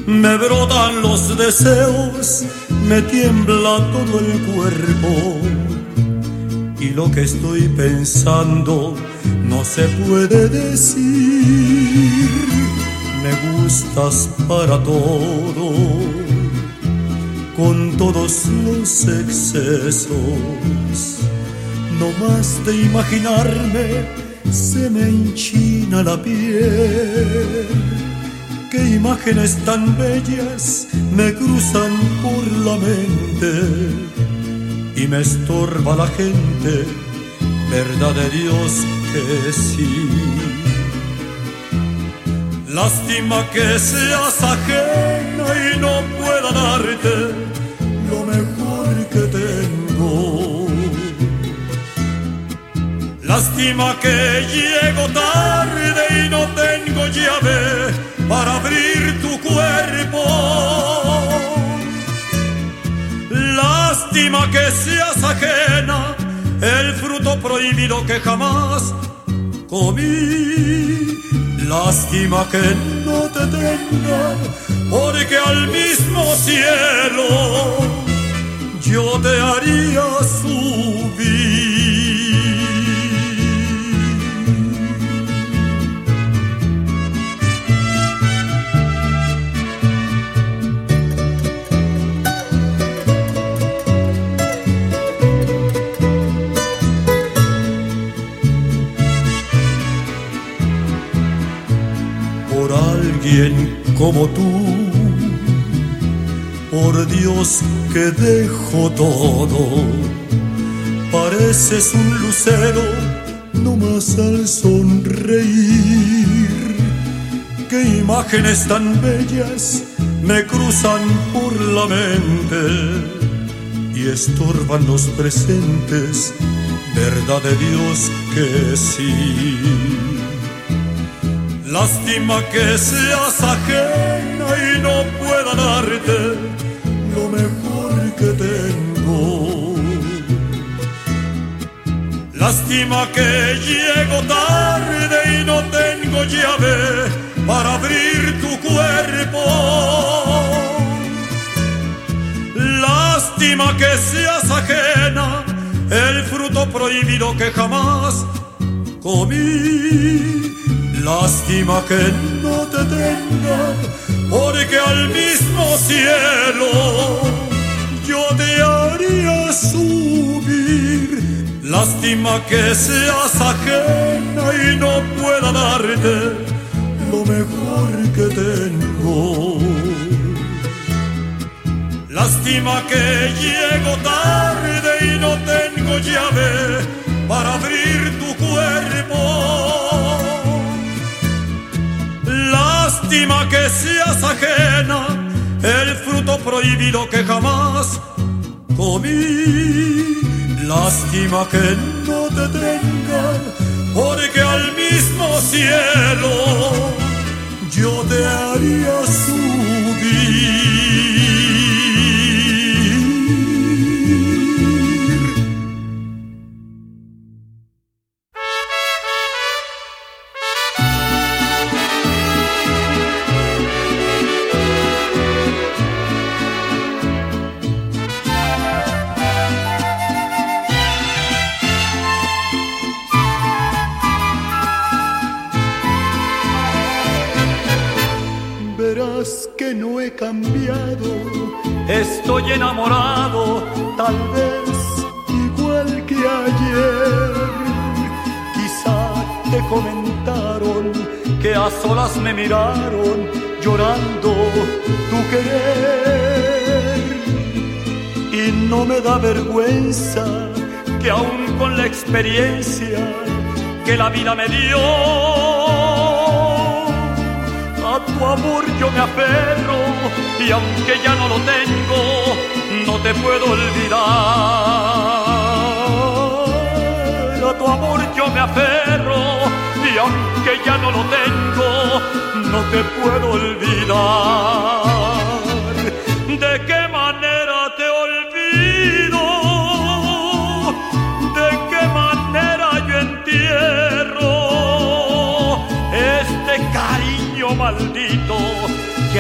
Me brotan los deseos, me tiembla todo el cuerpo. Y lo que estoy pensando no se puede decir me gustas para todo, con todos los excesos. No más de imaginarme se me enchina la piel. Qué imágenes tan bellas me cruzan por la mente y me estorba la gente, verdad de Dios que sí. Lástima que seas ajena y no pueda darte lo mejor que tengo. Lástima que llego tarde y no tengo llave para abrir tu cuerpo. Lástima que seas ajena, el fruto prohibido que jamás comí. Lástima que no te tenga, porque al mismo cielo yo te haría subir. Alguien como tú. Por Dios que dejo todo, pareces un lucero no más al sonreír. Qué imágenes tan bellas me cruzan por la mente y estorban los presentes, verdad de Dios que sí. Lástima que seas ajena y no pueda darte lo mejor que tengo. Lástima que llego tarde y no tengo llave para abrir tu cuerpo. Lástima que seas ajena, el fruto prohibido que jamás comí. Lástima que no te tenga, porque al mismo cielo yo te haría subir. Lástima que seas ajena y no pueda darte lo mejor que tengo. Lástima que llego tarde y no tengo llave para abrir tu cuerpo. Lástima que seas ajena, el fruto prohibido que jamás comí. Lástima que no te tenga, por porque al mismo cielo yo te haría subir. Que no he cambiado, estoy enamorado, tal vez igual que ayer. Quizá te comentaron que a solas me miraron llorando tu querer. Y no me da vergüenza que aún con la experiencia que la vida me dio, tu amor yo me aferro y aunque ya no lo tengo, no te puedo olvidar. A tu amor yo me aferro y aunque ya no lo tengo, no te puedo olvidar. ¿De qué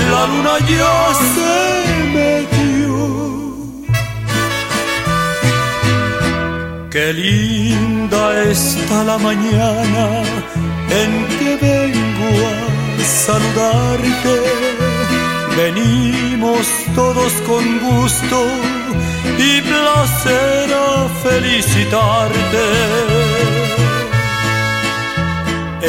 la luna ya se metió. Qué linda está la mañana en que vengo a saludarte. Venimos todos con gusto y placer a felicitarte.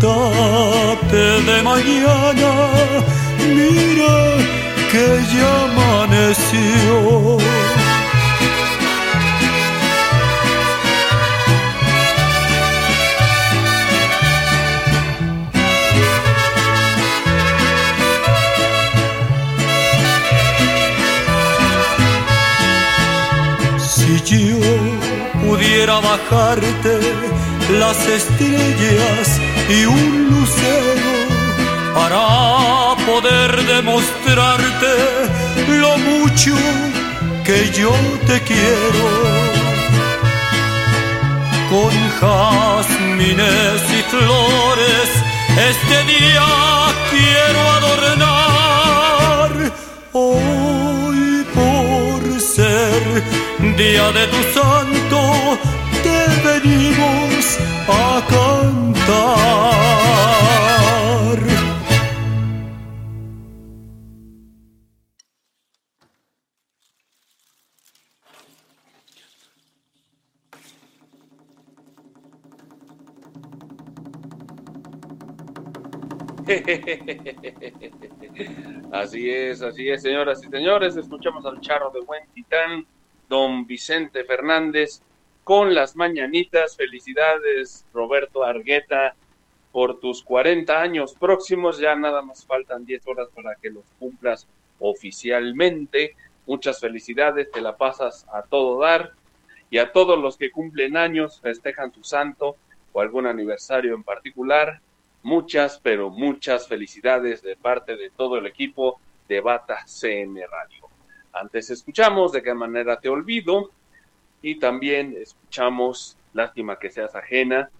Levántate de mañana, mira que ya amaneció. quisiera bajarte las estrellas y un lucero para poder demostrarte lo mucho que yo te quiero. Con jazmines y flores este día quiero adornar. Hoy por ser día de tu santo te venimos a cantar. *laughs* Así es, así es, señoras y señores. Escuchamos al charro de buen titán, don Vicente Fernández, con las mañanitas. Felicidades, Roberto Argueta, por tus 40 años próximos. Ya nada más faltan 10 horas para que los cumplas oficialmente. Muchas felicidades, te la pasas a todo dar. Y a todos los que cumplen años, festejan su santo o algún aniversario en particular, muchas, pero muchas felicidades de parte de todo el equipo de Bata CM Radio. Antes escuchamos De qué manera te olvido y también escuchamos Lástima que seas ajena.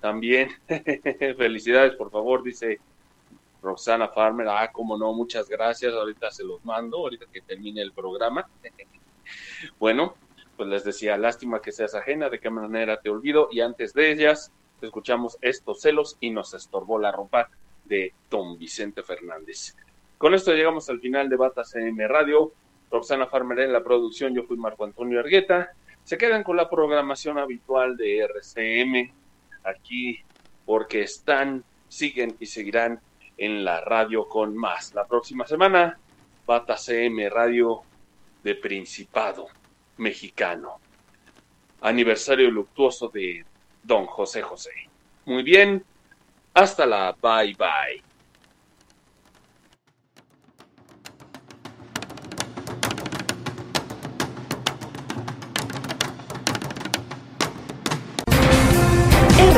También *laughs* felicidades, por favor, dice Roxana Farmer. Ah, como no, muchas gracias. Ahorita se los mando, ahorita que termine el programa. *laughs* bueno, pues les decía, lástima que seas ajena, de qué manera te olvido. Y antes de ellas, escuchamos estos celos y nos estorbó la ropa de Don Vicente Fernández. Con esto llegamos al final de Bata CM Radio. Roxana Farmer en la producción, yo fui Marco Antonio Argueta. Se quedan con la programación habitual de RCM aquí porque están, siguen y seguirán en la radio con más. La próxima semana, Bata CM Radio de Principado Mexicano. Aniversario luctuoso de Don José José. Muy bien, hasta la bye bye.